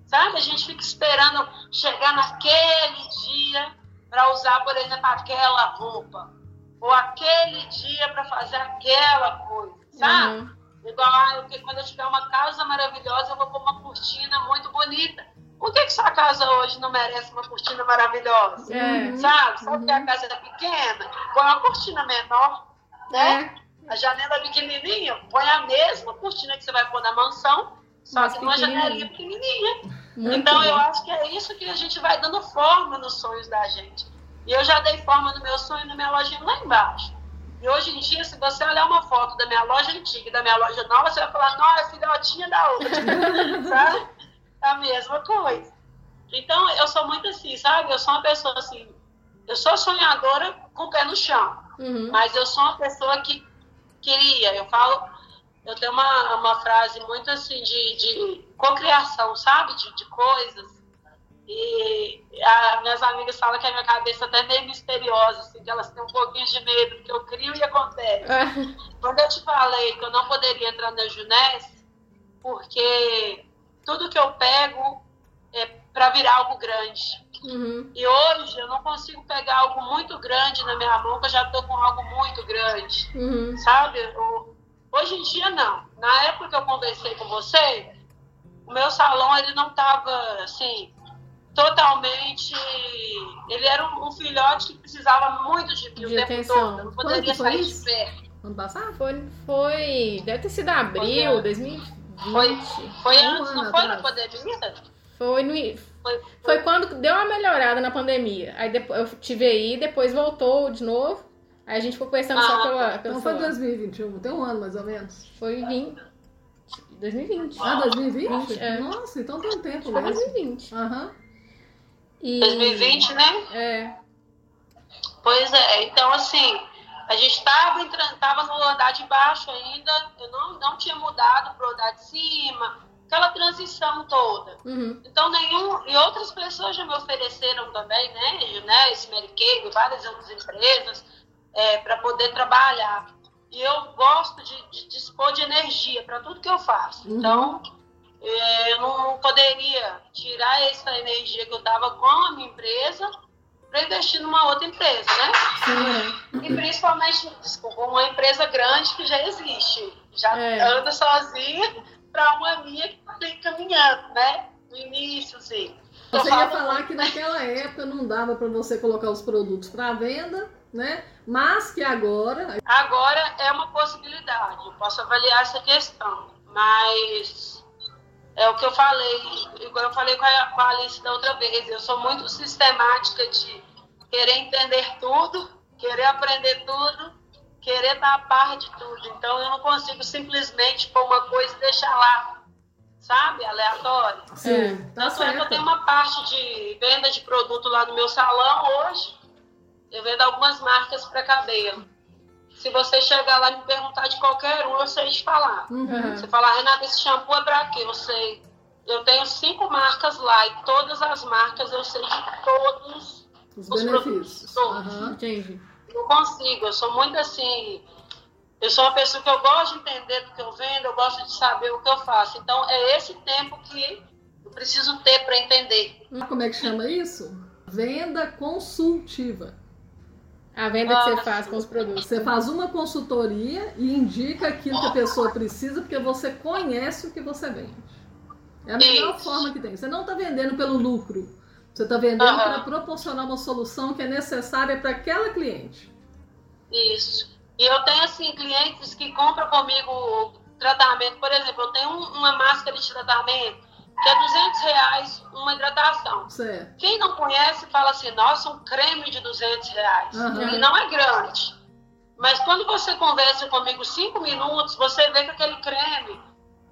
Sabe? A gente fica esperando chegar naquele dia para usar, por exemplo, aquela roupa. Ou aquele dia para fazer aquela coisa. Sabe? Uhum. Igual, ah, eu, quando eu tiver uma casa maravilhosa, eu vou pôr uma cortina muito bonita. Por que, que sua casa hoje não merece uma cortina maravilhosa? É. Sabe? Sabe que a casa é pequena? Põe uma cortina menor, né? É. A janela pequenininha, põe a mesma cortina que você vai pôr na mansão, só Mas que numa janelinha pequenininha. Muito então eu bom. acho que é isso que a gente vai dando forma nos sonhos da gente. E eu já dei forma no meu sonho na minha lojinha lá embaixo. E hoje em dia, se você olhar uma foto da minha loja antiga e da minha loja nova, você vai falar, não, é filhotinha da outra. sabe? É a mesma coisa. Então, eu sou muito assim, sabe? Eu sou uma pessoa assim, eu sou sonhadora com o pé no chão. Uhum. Mas eu sou uma pessoa que queria, eu falo, eu tenho uma, uma frase muito assim de, de cocriação, sabe? De, de coisas. E as minhas amigas falam que a minha cabeça até é meio misteriosa, assim, que elas têm um pouquinho de medo, porque eu crio e acontece. Ah, Quando eu te falei que eu não poderia entrar na Junesse, porque tudo que eu pego é para virar algo grande. uhum. E hoje eu não consigo pegar algo muito grande na minha mão, que eu já estou com algo muito grande Uhum. sabe? O- Hoje em dia, não. Na época que eu conversei com você, o meu salão, ele não estava, assim, totalmente... Ele era um, um filhote que precisava muito de mim o De tempo atenção. todo. Eu não Quando poderia foi sair isso? de pé. Ano passado? Foi, foi. Deve ter sido abril, Foi, 2020. Foi, foi Um antes, não foi na atrás. pandemia? Foi no. Foi, Foi quando deu uma melhorada na pandemia. Aí depois eu tive aí, depois voltou de novo. Aí a gente ficou conversando só Ah, pela. pelo Então foi celular. 2021, tem um ano mais ou menos. Foi 20. 2020. Ah, 2020? Vinte, é. Nossa, então tem um tempo Foi mesmo. 2020. Aham. E... 2020, né? É. Pois é, então assim, a gente estava tava no andar de baixo ainda, eu não, não tinha mudado para o andar de cima, aquela transição toda. Uhum. Então, nenhum. E outras pessoas já me ofereceram também, né? Juness, Mary Kay, várias outras empresas, para poder trabalhar. E eu gosto de, de dispor de energia para tudo que eu faço. Uhum. Então, eh, eu não poderia tirar essa energia que eu dava com a minha empresa para investir numa outra empresa, né? Sim. E principalmente, desculpa, uma empresa grande que já existe, já É. anda sozinha para uma minha que vem caminhando, né? No início, sim. Eu Você ia falar que naquela época não dava para você colocar os produtos para venda, né? Mas que agora. Agora é uma possibilidade, eu posso avaliar essa questão, mas é o que eu falei, igual eu falei com a, com a Alice da outra vez, eu sou muito sistemática de querer entender tudo, querer aprender tudo, querer estar a par de tudo. Então eu não consigo simplesmente pôr uma coisa e deixar lá, sabe, aleatório. Sim, tá Tanto é que eu certo. tenho uma parte de venda de produto lá no meu salão hoje. Eu vendo algumas marcas para cabelo. Se você chegar lá e me perguntar de qualquer um, eu sei te falar. Uhum. Você falar, Renata, esse shampoo é pra quê? Eu sei. Eu tenho cinco marcas lá e todas as marcas eu sei de todos Os os benefícios. produtos todos. Aham. Entendi. não consigo, eu sou muito assim. Eu sou uma pessoa que eu gosto de entender do que eu vendo, eu gosto de saber o que eu faço. Então, é esse tempo que eu preciso ter para entender. Como é que chama isso? Venda consultiva. A venda que você faz com os produtos. Você faz uma consultoria e indica aquilo que a pessoa precisa porque você conhece o que você vende. É a melhor Isso. forma que tem. Você não está vendendo pelo lucro. Você está vendendo Aham. para proporcionar uma solução que é necessária para aquela cliente. Isso. E eu tenho, assim, clientes que compram comigo tratamento. Por exemplo, eu tenho um- uma máscara de tratamento que é 200 reais uma hidratação. Certo. Quem não conhece fala assim, nossa, um creme de 200 reais. Aham. E não é grande. Mas quando você conversa comigo cinco minutos, você vê que aquele creme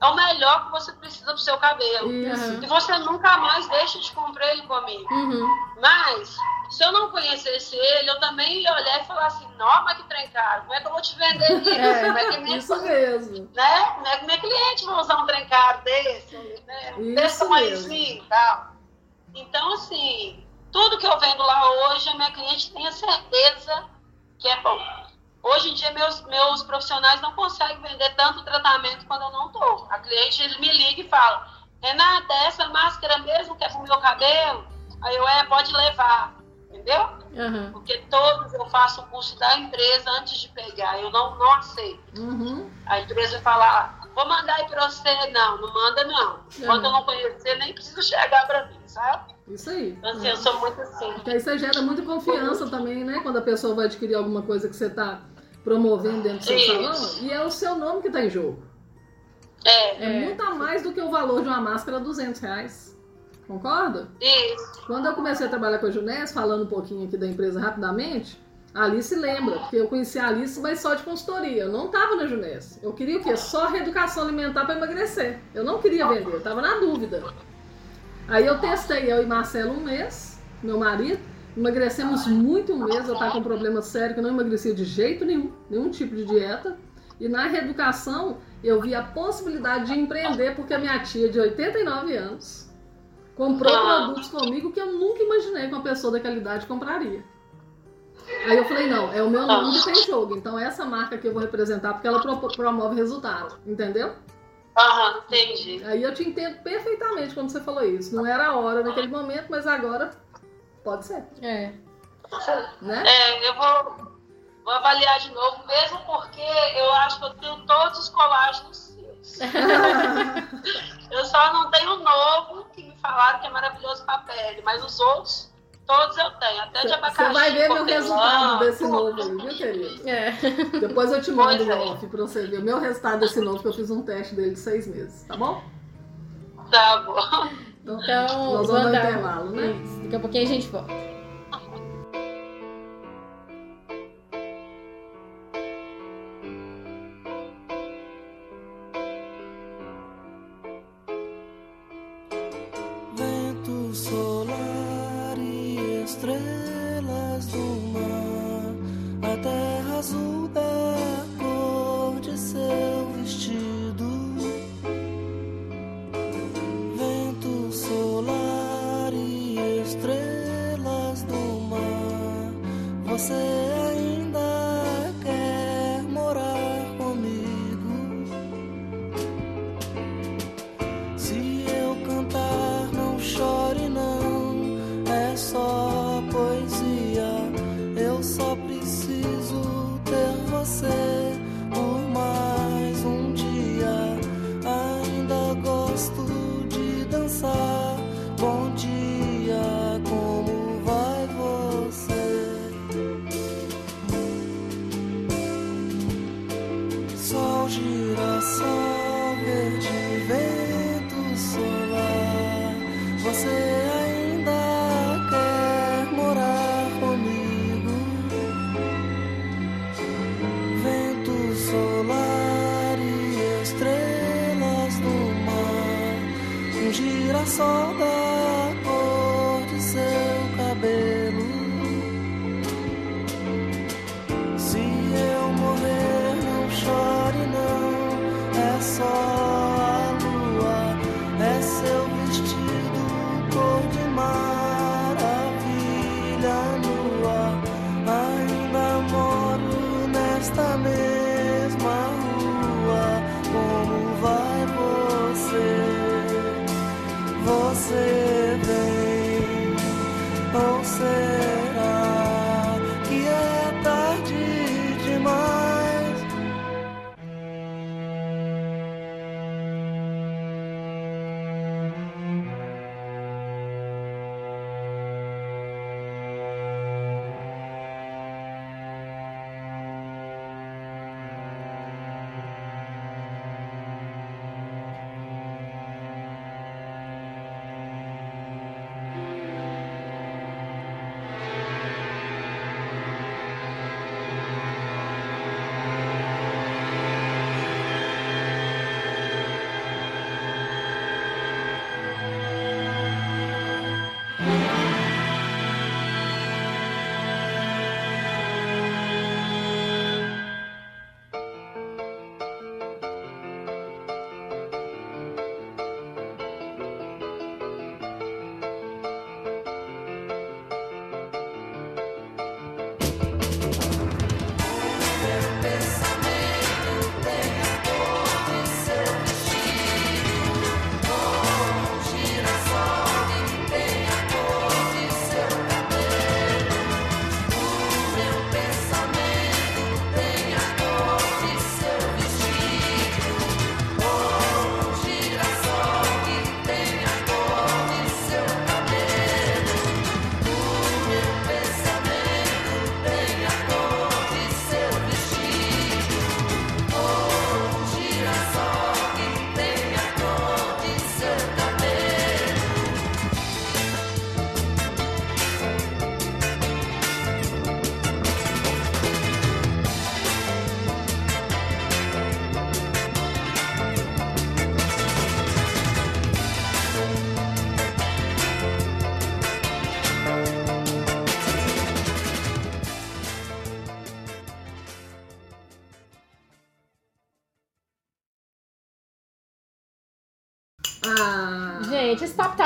é o melhor que você precisa pro seu cabelo. Isso. E você nunca mais deixa de comprar ele comigo. Uhum. Mas, se eu não conhecesse ele, eu também ia olhar e falar assim, não, mas que trem caro, como é que eu vou te vender isso? É, como é que minha, Isso mesmo. né? Como é que minha cliente vai usar um trem caro desse? Né? Isso Desse tamanhozinho e tal. Então, assim, tudo que eu vendo lá hoje, a minha cliente tem a certeza que é bom. Hoje em dia, meus, meus profissionais não conseguem vender tanto tratamento quando eu não estou. A cliente ele me liga e fala, Renata, é essa máscara mesmo que é pro meu cabelo? Aí eu, é, pode levar. Entendeu? Aham. Porque todos eu faço o curso da empresa antes de pegar. Eu não, não aceito. Uhum. A empresa fala, "Ah, vou mandar aí pra você. Não, não manda não. Quando eu não conhecer, nem precisa chegar pra mim, sabe? Isso aí. Então, assim, eu sou muito assim. Porque aí você gera muita confiança também, né? Quando a pessoa vai adquirir alguma coisa que você está promovendo dentro do seu Isso. salão, e é o seu nome que está em jogo. É, É, muito a mais do que o valor de uma máscara 200 reais. Concorda? isso. Quando eu comecei a trabalhar com a Junés, falando um pouquinho aqui da empresa rapidamente, a Alice lembra, porque eu conheci a Alice, mas só de consultoria. Eu não estava na Junés. Eu queria o quê? Só reeducação alimentar para emagrecer. Eu não queria vender, eu estava na dúvida. Aí eu testei, eu e Marcelo, um mês, meu marido, emagrecemos muito mês, eu estava com um problema sério que eu não emagrecia de jeito nenhum, nenhum tipo de dieta. E na reeducação, eu vi a possibilidade de empreender, porque a minha tia, de 89 anos, comprou Ah. produtos comigo que eu nunca imaginei que uma pessoa daquela idade compraria. Aí eu falei, não, é o meu nome que tem jogo, então é essa marca que eu vou representar, porque ela pro- promove resultado, entendeu? Aham, entendi. Aí eu te entendo perfeitamente quando você falou isso. Não era a hora naquele momento, mas agora pode ser, É. né? É, eu vou, vou avaliar de novo, mesmo porque eu acho que eu tenho todos os colágenos seus. Eu só não tenho o novo, que me falaram que é maravilhoso pra pele, mas os outros, todos eu tenho. Até de abacaxi. Você vai ver meu resultado desse novo aí, viu, querido? É. Depois eu te mando o é. off pra você ver o meu resultado desse novo, que eu fiz um teste dele de seis meses, tá bom? Tá bom. Então, nós vamos dar intervalo, né? Isso. Daqui a pouquinho a gente volta.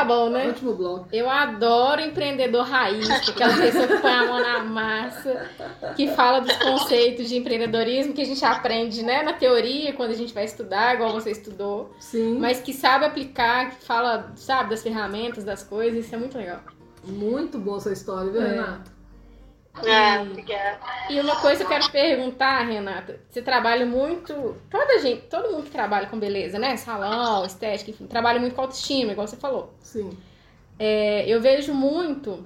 Bom, né? último bloco. Eu adoro empreendedor raiz, que é aquela pessoa que põe a mão na massa, que fala dos conceitos de empreendedorismo que a gente aprende, né, na teoria, quando a gente vai estudar, igual você estudou, Sim. mas que sabe aplicar, que fala, sabe, das ferramentas, das coisas, isso é muito legal. Muito boa sua história, viu, É. Renata? É, obrigada. E uma coisa que eu quero perguntar, Renata, você trabalha muito, toda gente, todo mundo que trabalha com beleza, né, salão, estética, enfim, trabalha muito com autoestima, igual você falou. Sim. É, eu vejo muito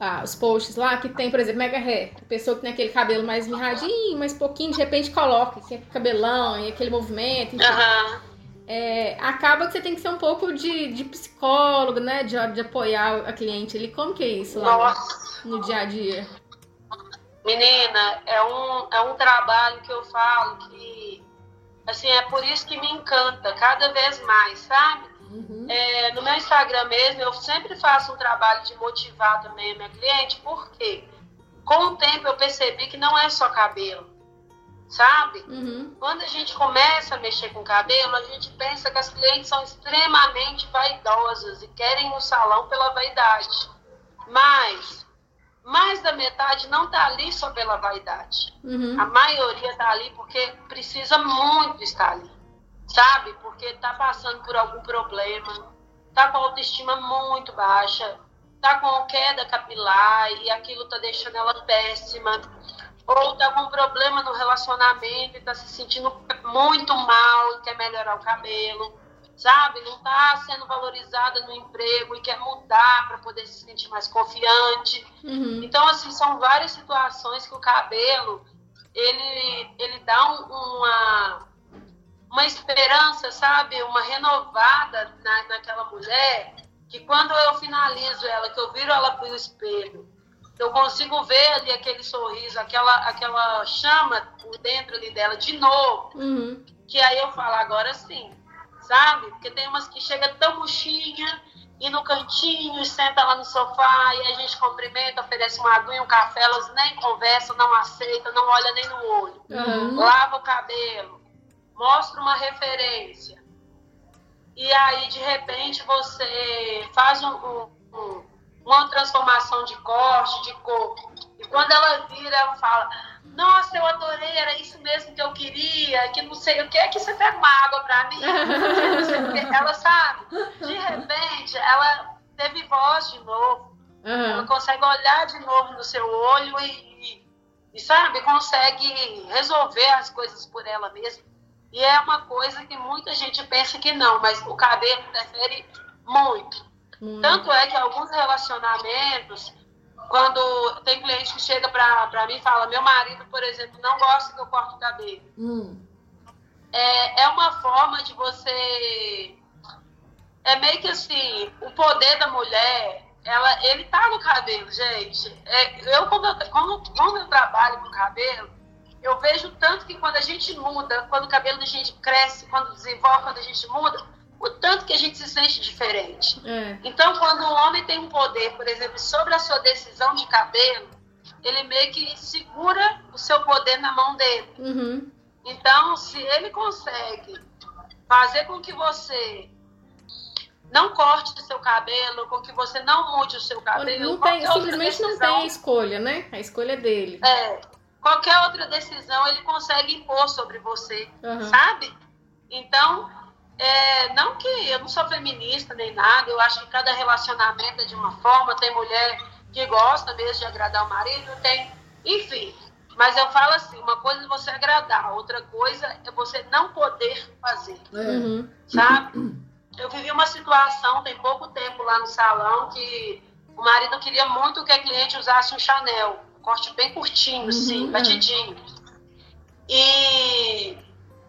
ah, os posts lá que tem, por exemplo, mega hair. A pessoa que tem aquele cabelo mais mirradinho, mais pouquinho, de repente coloca esse cabelão e aquele movimento. enfim. Aham. É, acaba que você tem que ser um pouco de, de psicólogo, né? De, de apoiar a cliente ali. Como que é isso lá Nossa. no dia a dia? Menina, é um, é um trabalho que eu falo que, assim, é por isso que me encanta cada vez mais, sabe? Uhum. É, no meu Instagram mesmo, eu sempre faço um trabalho de motivar também a minha cliente, porque com o tempo eu percebi que não é só cabelo, sabe? Uhum, Quando a gente começa a mexer com cabelo, a gente pensa que as clientes são extremamente vaidosas e querem o salão pela vaidade. Mas mais da metade não está ali só pela vaidade. uhum, A maioria está ali porque precisa muito estar ali, sabe? Porque está passando por algum problema, está com a autoestima muito baixa, está com queda capilar e aquilo está deixando ela péssima, ou está com um problema no relacionamento e está se sentindo muito mal e quer melhorar o cabelo, sabe? Não está sendo valorizada no emprego e quer mudar para poder se sentir mais confiante. uhum, Então, assim, são várias situações que o cabelo, ele, ele dá um- uma, uma esperança, sabe? Uma renovada na, naquela mulher, que quando eu finalizo ela, que eu viro ela para o espelho, eu consigo ver ali aquele sorriso, aquela, aquela chama por dentro ali dela de novo, uhum, que aí eu falo, agora sim, sabe? Porque tem umas que chega tão murchinha e no cantinho, e senta lá no sofá, e a gente cumprimenta, oferece uma aguinha, um café, elas nem conversam, não aceitam, não olham nem no olho. uhum, Lava o cabelo, mostra uma referência. E aí, de repente, você faz um- um- uma transformação de corte, de cor. E quando ela vira, ela fala: Nossa, eu adorei, era isso mesmo que eu queria, que não sei o que, é que você pega uma água pra mim. Ela sabe, de repente, ela teve voz de novo. Ela uhum. consegue olhar de novo no seu olho e, e- e, sabe, consegue resolver as coisas por ela mesma. E é uma coisa que muita gente pensa que não, mas o cabelo interfere muito. Muito. Tanto é que alguns relacionamentos, quando tem cliente que chega pra, pra mim e fala, meu marido, por exemplo, não gosta que eu corte o cabelo. Hum. É, é uma forma de você. É meio que assim, o poder da mulher, ela, ele tá no cabelo, gente. É, eu, quando eu, quando, quando eu trabalho com cabelo, eu vejo tanto que quando a gente muda, quando o cabelo da gente cresce, quando desenvolve, quando a gente muda, o tanto que a gente se sente diferente. É. Então, quando um homem tem um poder, por exemplo, sobre a sua decisão de cabelo, ele meio que segura o seu poder na mão dele. Uhum. Então, se ele consegue fazer com que você não corte o seu cabelo, com que você não mude o seu cabelo, Não tem, simplesmente não decisão- tem a escolha, né? A escolha é dele. é, qualquer outra decisão ele consegue impor sobre você, Uhum. sabe? Então, é, não que eu não sou feminista nem nada, eu acho que cada relacionamento é de uma forma, tem mulher que gosta mesmo de agradar o marido, tem, enfim. Mas eu falo assim, uma coisa é você agradar, outra coisa é você não poder fazer, É. Uhum. sabe? Eu vivi uma situação tem pouco tempo lá no salão que o marido queria muito que a cliente usasse um Chanel, um corte bem curtinho, assim, Uhum. batidinho. E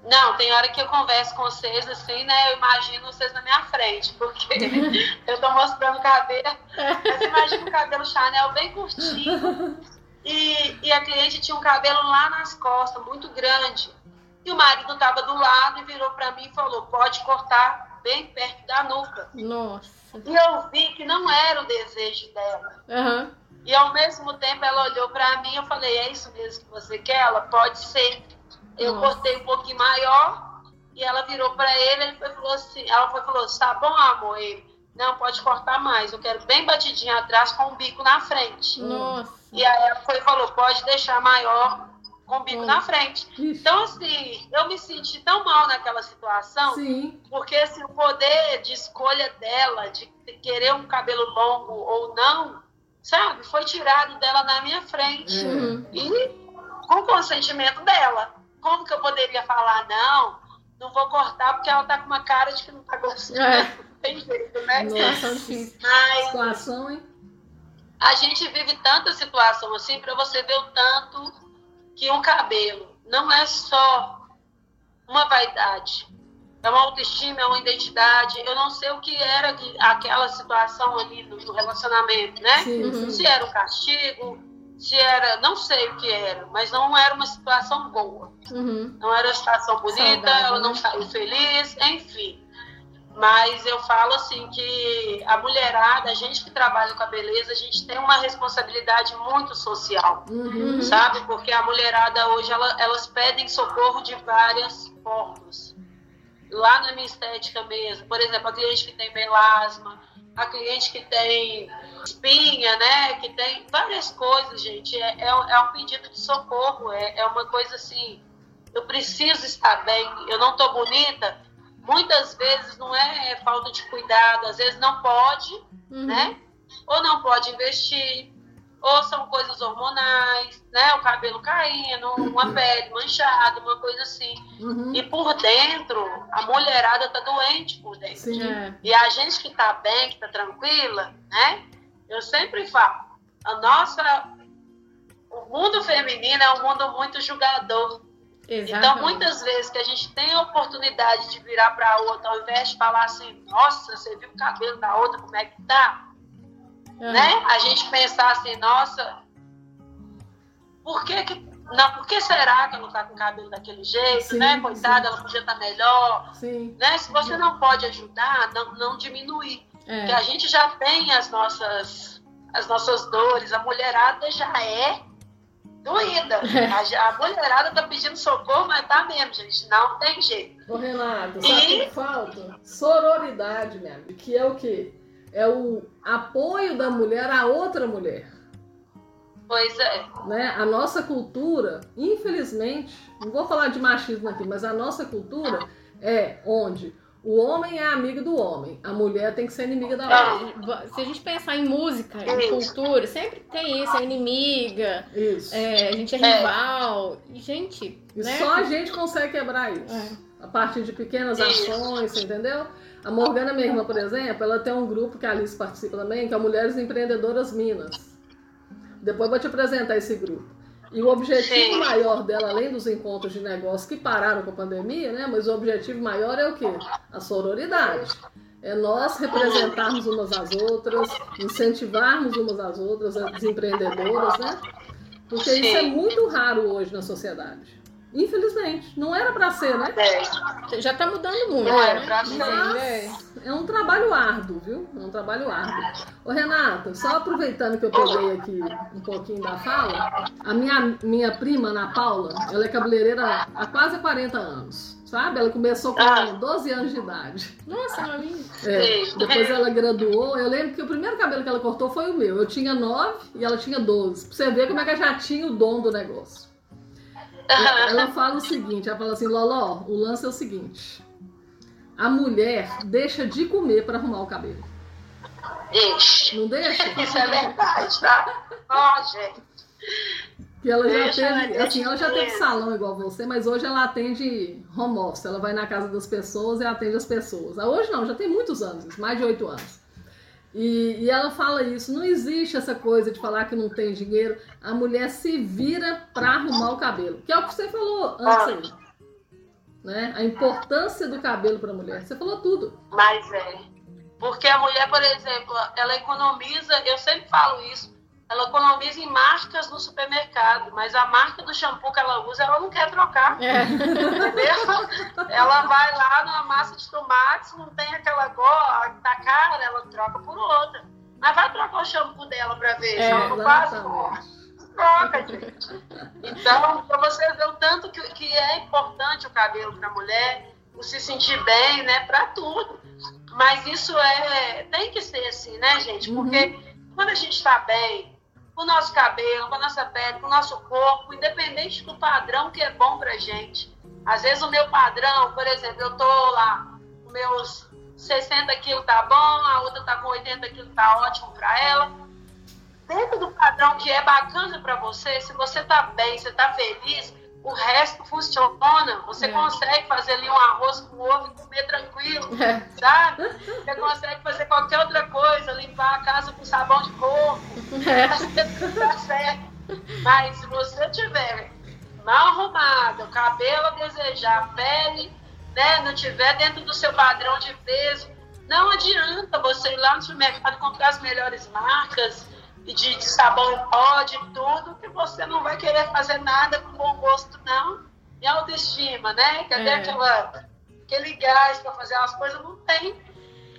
não, tem hora que eu converso com vocês assim, né? Eu imagino vocês na minha frente, porque eu tô mostrando o cabelo, mas imagina o cabelo Chanel bem curtinho. E, e a cliente tinha um cabelo lá nas costas, muito grande. E o marido tava do lado e virou para mim e falou: pode cortar bem perto da nuca. Nossa. E eu vi que não era o desejo dela. Aham. E ao mesmo tempo ela olhou para mim e eu falei: é isso mesmo que você quer? Ela pode ser. Eu Nossa. cortei um pouquinho maior e ela virou para ele, ele foi, falou assim, ela foi, falou, tá bom, amor? Ele, não, pode cortar mais, eu quero bem batidinho atrás com o bico na frente. Nossa. E aí ela foi, falou, pode deixar maior com o bico Hum. na frente. Então, assim, eu me senti tão mal naquela situação, Sim. porque assim, o poder de escolha dela, de querer um cabelo longo ou não, sabe, foi tirado dela na minha frente. Uhum. E com o consentimento dela. Como que eu poderia falar, não, não vou cortar porque ela tá com uma cara de que não tá gostando. É. Não tem jeito, né? Nossa. Situação difícil. Mas Situação, hein? a gente vive tanta situação assim para você ver o tanto que um cabelo não é só uma vaidade. É uma autoestima, é uma identidade. Eu não sei o que era que- aquela situação ali no relacionamento, né? Sim, Uhum. Se era um castigo, se era. Não sei o que era, mas não era uma situação boa. Uhum. Não era uma situação bonita, Saudável, ela não né? saiu feliz, enfim. Mas eu falo assim que a mulherada, a gente que trabalha com a beleza, a gente tem uma responsabilidade muito social, Uhum. sabe? Porque a mulherada hoje, ela- elas pedem socorro de várias formas. Lá na minha estética mesmo, por exemplo, a cliente que tem melasma, a cliente que tem espinha, né? Que tem várias coisas, gente. É, é, um- é um pedido de socorro, é, é uma coisa assim. Eu preciso estar bem, eu não tô bonita. Muitas vezes não é falta de cuidado, às vezes não pode, Uhum. né? Ou não pode investir, ou são coisas hormonais, né? O cabelo caindo, uma pele manchada, uma coisa assim. Uhum. E por dentro, a mulherada tá doente por dentro. Sim. É. E a gente que tá bem, que tá tranquila, né? Eu sempre falo, a nossa. O mundo feminino é um mundo muito julgador. Então, Exatamente. muitas vezes que a gente tem a oportunidade de virar para a outra, ao invés de falar assim, nossa, você viu o cabelo da outra, como é que tá? Uhum. Né? A gente pensar assim, nossa, por que que. Não, por que será que ela não tá com o cabelo daquele jeito, Sim, né? Coitada, ela podia estar melhor. Sim. Né? Se você não pode ajudar, não, não diminuir. É. a gente já tem as nossas, as nossas dores, a mulherada já é doída. A, a mulherada tá pedindo socorro, mas tá mesmo, gente. Não tem jeito. Ô, Renato, sabe o E- que falta? Sororidade, minha amiga. Que é o quê? É o apoio da mulher a outra mulher. Pois é. né? A nossa cultura, infelizmente, não vou falar de machismo aqui, mas a nossa cultura é onde o homem é amigo do homem, a mulher tem que ser inimiga da outra. Se a gente pensar em música, em cultura, sempre tem isso, é inimiga, Isso. é, a gente é É. rival. E, gente, E né? só a gente consegue quebrar isso. É. A partir de pequenas Isso. ações, entendeu? A Morgana, minha irmã, por exemplo, ela tem um grupo que a Alice participa também, que é Mulheres Empreendedoras Minas. Depois eu vou te apresentar esse grupo. E o objetivo Sim. maior dela, além dos encontros de negócio que pararam com a pandemia, né? Mas o objetivo maior é o quê? A sororidade. É nós representarmos umas às outras, incentivarmos umas às outras, as empreendedoras, né? Porque isso é Sim. muito raro hoje na sociedade. Infelizmente. Não era pra ser, né? É. Já tá mudando muito. Não é né? pra Mas ser. ainda é. É um trabalho árduo, viu? É um trabalho árduo. Ô, Renata, só aproveitando que eu peguei aqui um pouquinho da fala, a minha, minha prima, Ana Paula, ela é cabeleireira há quase 40 anos, sabe? Ela começou com Ah. 12 anos de idade. Nossa, novinha. É, depois ela graduou. Eu lembro que o primeiro cabelo que ela cortou foi o meu. Eu tinha 9 e ela tinha 12. Pra você ver como é que ela já tinha o dom do negócio. Ela fala o seguinte, ela fala assim, Loló, o lance é o seguinte. A mulher deixa de comer pra arrumar o cabelo. Deixa. Não deixa? Isso é verdade, tá? Ó, gente. Que ela já Deixa, teve, deixa assim, ela já teve salão igual você, mas hoje ela atende home office. Ela vai na casa das pessoas e atende as pessoas. Ah, Hoje não, já tem muitos anos, mais de oito anos. E, e ela fala isso, não existe essa coisa de falar que não tem dinheiro. A mulher se vira pra arrumar o cabelo. Que é o que você falou antes aí. Né? A importância do cabelo pra mulher. Você falou tudo. Mas é. Porque a mulher, por exemplo, ela economiza, eu sempre falo isso, ela economiza em marcas no supermercado, mas a marca do shampoo que ela usa, ela não quer trocar. É. Entendeu? ela vai lá numa massa de tomates, não tem aquela gola, tá cara, ela troca por outra. Mas vai trocar o shampoo dela pra ver. É, se ela não faz, exatamente. troca, gente. Então, pra você ver o tanto que, que é importante o cabelo pra mulher, se sentir bem, né? Para tudo. Mas isso é tem que ser assim, né, gente? Porque uhum. quando a gente está bem, com o nosso cabelo, com a nossa pele, com o nosso corpo, independente do padrão que é bom pra gente. Às vezes o meu padrão, por exemplo, eu tô lá, meus 60 quilos tá bom, a outra tá com 80 quilos, tá ótimo para ela. Dentro do padrão que é bacana para você, se você tá bem, você tá feliz, o resto funciona. Você é. consegue fazer ali um arroz com ovo e comer tranquilo, é. sabe? Você consegue fazer qualquer outra coisa, limpar a casa com sabão de coco, é. tá certo. Mas se você tiver mal arrumado, cabelo a desejar, pele né, não tiver dentro do seu padrão de peso, não adianta você ir lá no supermercado comprar as melhores marcas de, de sabão em pó, de tudo, que você não vai querer fazer nada com bom gosto, não. E autoestima, né? Cadê é. aquela, aquele gás para fazer as coisas? Não tem.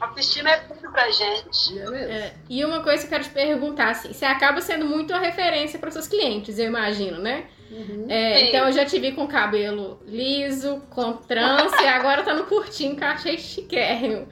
Autoestima é tudo pra gente. É, é e uma coisa que eu quero te perguntar, assim, você acaba sendo muito uma referência para seus clientes, eu imagino, né? Uhum. É, então eu já te vi com cabelo liso, com trança, e agora tá no curtinho que eu achei chiquérrimo.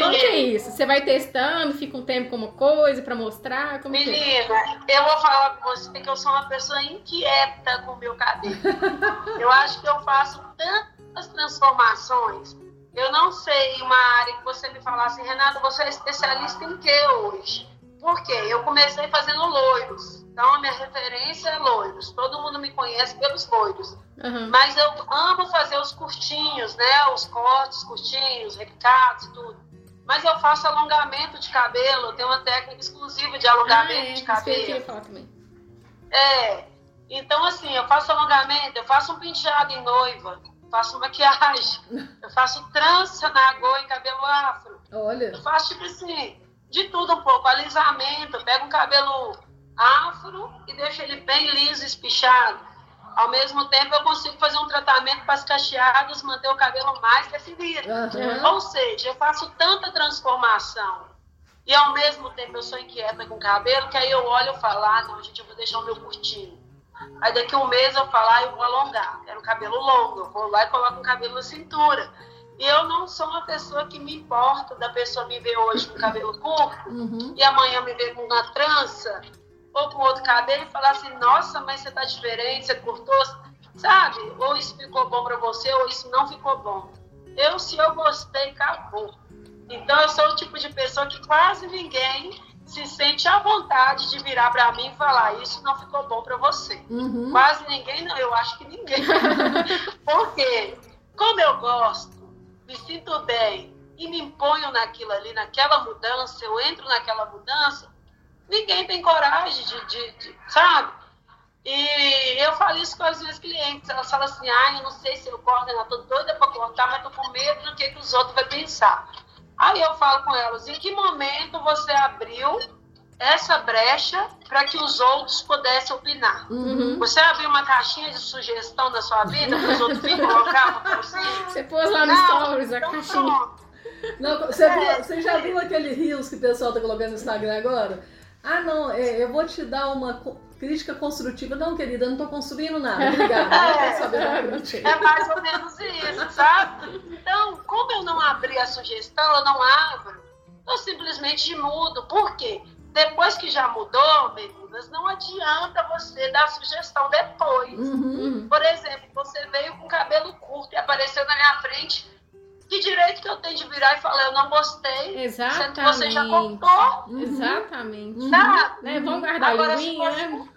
Como que é isso? Você vai testando, fica um tempo com uma coisa para mostrar? Como Menina, que é? eu vou falar com você que eu sou uma pessoa inquieta com o meu cabelo. eu acho que eu faço tantas transformações. Eu não sei uma área que você me falasse, Renata, você é especialista em que hoje? Por quê? Eu comecei fazendo loiros. Então, a minha referência é loiros. Todo mundo me conhece pelos loiros. Uhum. Mas eu amo fazer os curtinhos, né? Os cortes curtinhos, repicados e tudo. Mas eu faço alongamento de cabelo. Eu tenho uma técnica exclusiva de alongamento ah, é. de cabelo. Falar também. É. Então, assim, eu faço alongamento, eu faço um penteado em noiva, faço maquiagem, eu faço trança na agulha em cabelo afro. Olha. Eu faço, tipo assim, de tudo um pouco. Alisamento, eu pego um cabelo afro e deixo ele bem liso, espichado. Ao mesmo tempo, eu consigo fazer um tratamento para as cacheadas, manter o cabelo mais definido. Uhum. Ou seja, eu faço tanta transformação e ao mesmo tempo eu sou inquieta com o cabelo, que aí eu olho e falo, ah, não, gente, eu vou deixar o meu curtinho. Aí daqui um mês eu falo, ah, eu vou alongar, quero um cabelo longo, eu vou lá e coloco um cabelo na cintura. E eu não sou uma pessoa que me importa da pessoa me ver hoje com cabelo curto uhum. e amanhã me ver com uma trança ou com outro cabelo e falar assim, nossa, mas você tá diferente, você cortou, sabe? Ou isso ficou bom para você, ou isso não ficou bom. Eu, se eu gostei, acabou. Então, eu sou o tipo de pessoa que quase ninguém se sente à vontade de virar para mim e falar isso não ficou bom para você. Uhum. Quase ninguém, não, eu acho que ninguém. Porque, como eu gosto, me sinto bem e me imponho naquilo ali, naquela mudança, eu entro naquela mudança, ninguém tem coragem de, de, de, sabe? E eu falo isso com as minhas clientes, elas falam assim, ah, eu não sei se eu corto, eu tô doida para contar, mas tô com medo do que, que os outros vão pensar. Aí eu falo com elas, em que momento você abriu essa brecha para que os outros pudessem opinar? Uhum. Você abriu uma caixinha de sugestão na sua vida para os outros virem colocar para você? Você pôs lá no stories a então caixinha. Não, você, é, você já viu aquele rios que o pessoal tá colocando no Instagram agora? Ah, não, é, eu vou te dar uma crítica construtiva. Não, querida, eu não estou construindo nada. Obrigada. É, saber é mais ou menos isso, sabe? Então, como eu não abri a sugestão, eu não abro, eu simplesmente mudo. Por quê? Depois que já mudou, meninas, não adianta você dar sugestão depois. Uhum. Por exemplo, você veio com cabelo curto e apareceu na minha frente que direito que eu tenho de virar e falar, eu não gostei, Exatamente. sendo que você já? Uhum. Exatamente. Tá? Né? Vamos guardar agora, o você... né?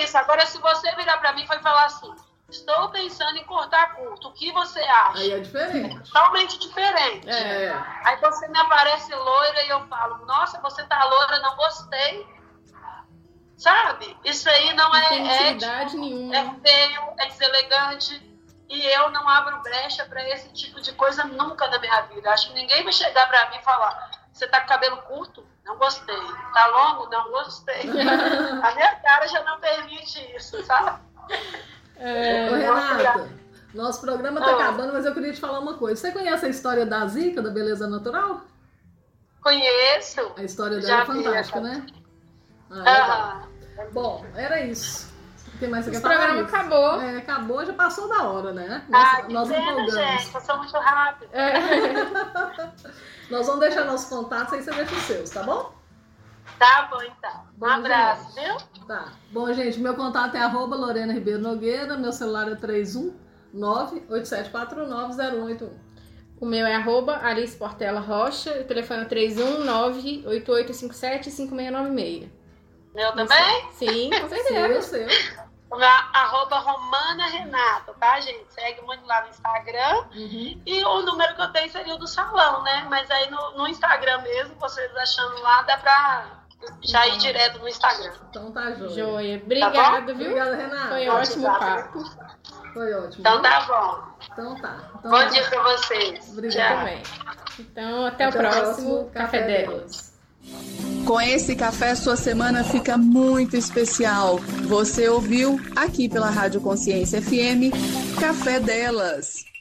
Isso, agora se você virar para mim e falar assim, estou pensando em cortar curto, o que você acha? Aí é diferente. É totalmente diferente. É. Aí você me aparece loira e eu falo, nossa, você tá loira, não gostei. Sabe? Isso aí não, não é ético, nenhuma. é feio, é deselegante e eu não abro brecha para esse tipo de coisa nunca na minha vida. Acho que ninguém vai chegar para mim e falar: você tá com cabelo curto? Não gostei. Tá longo? Não gostei. A minha cara já não permite isso, sabe? É, Ô, Renata, nosso programa tá acabando, mas eu queria te falar uma coisa. Você conhece a história da Zika, da beleza natural? Conheço. A história dela é fantástica, vi, né? Ah, Bom, era isso. Que mais você quer O programa falar? acabou. É, acabou, já passou da hora, né? Nós, Ah, que nós pena, empolgamos. gente. Eu sou muito rápida. É. Nós vamos deixar nossos contatos, aí você deixa os seus, tá bom? Tá bom, então. Um Bom, abraço, viu? Tá. Bom, gente, meu contato é arroba Lorena Ribeiro Nogueira, meu celular é 319-8749-0181. O meu é arroba Alice Portela Rocha, o telefone é 319-8857-5696. Meu também? Sim, com certeza. Seu, seu. Arroba Romana Renata, tá, gente? Segue muito lá no Instagram. Uhum. E o número que eu tenho seria o do salão, né? Mas aí no, no Instagram mesmo, vocês achando lá, dá pra já ir direto no Instagram. Então tá, joia. Joia. Obrigada, viu? Obrigada, Renata. Foi Pode ótimo o usar, papo. Foi ótimo. Então tá bom. Então tá. Então, Bom tá. dia pra vocês. Obrigada. Também. Então, até, o Até próximo Café delas. Com esse café, sua semana fica muito especial. Você ouviu aqui pela Rádio Consciência FM Café Delas.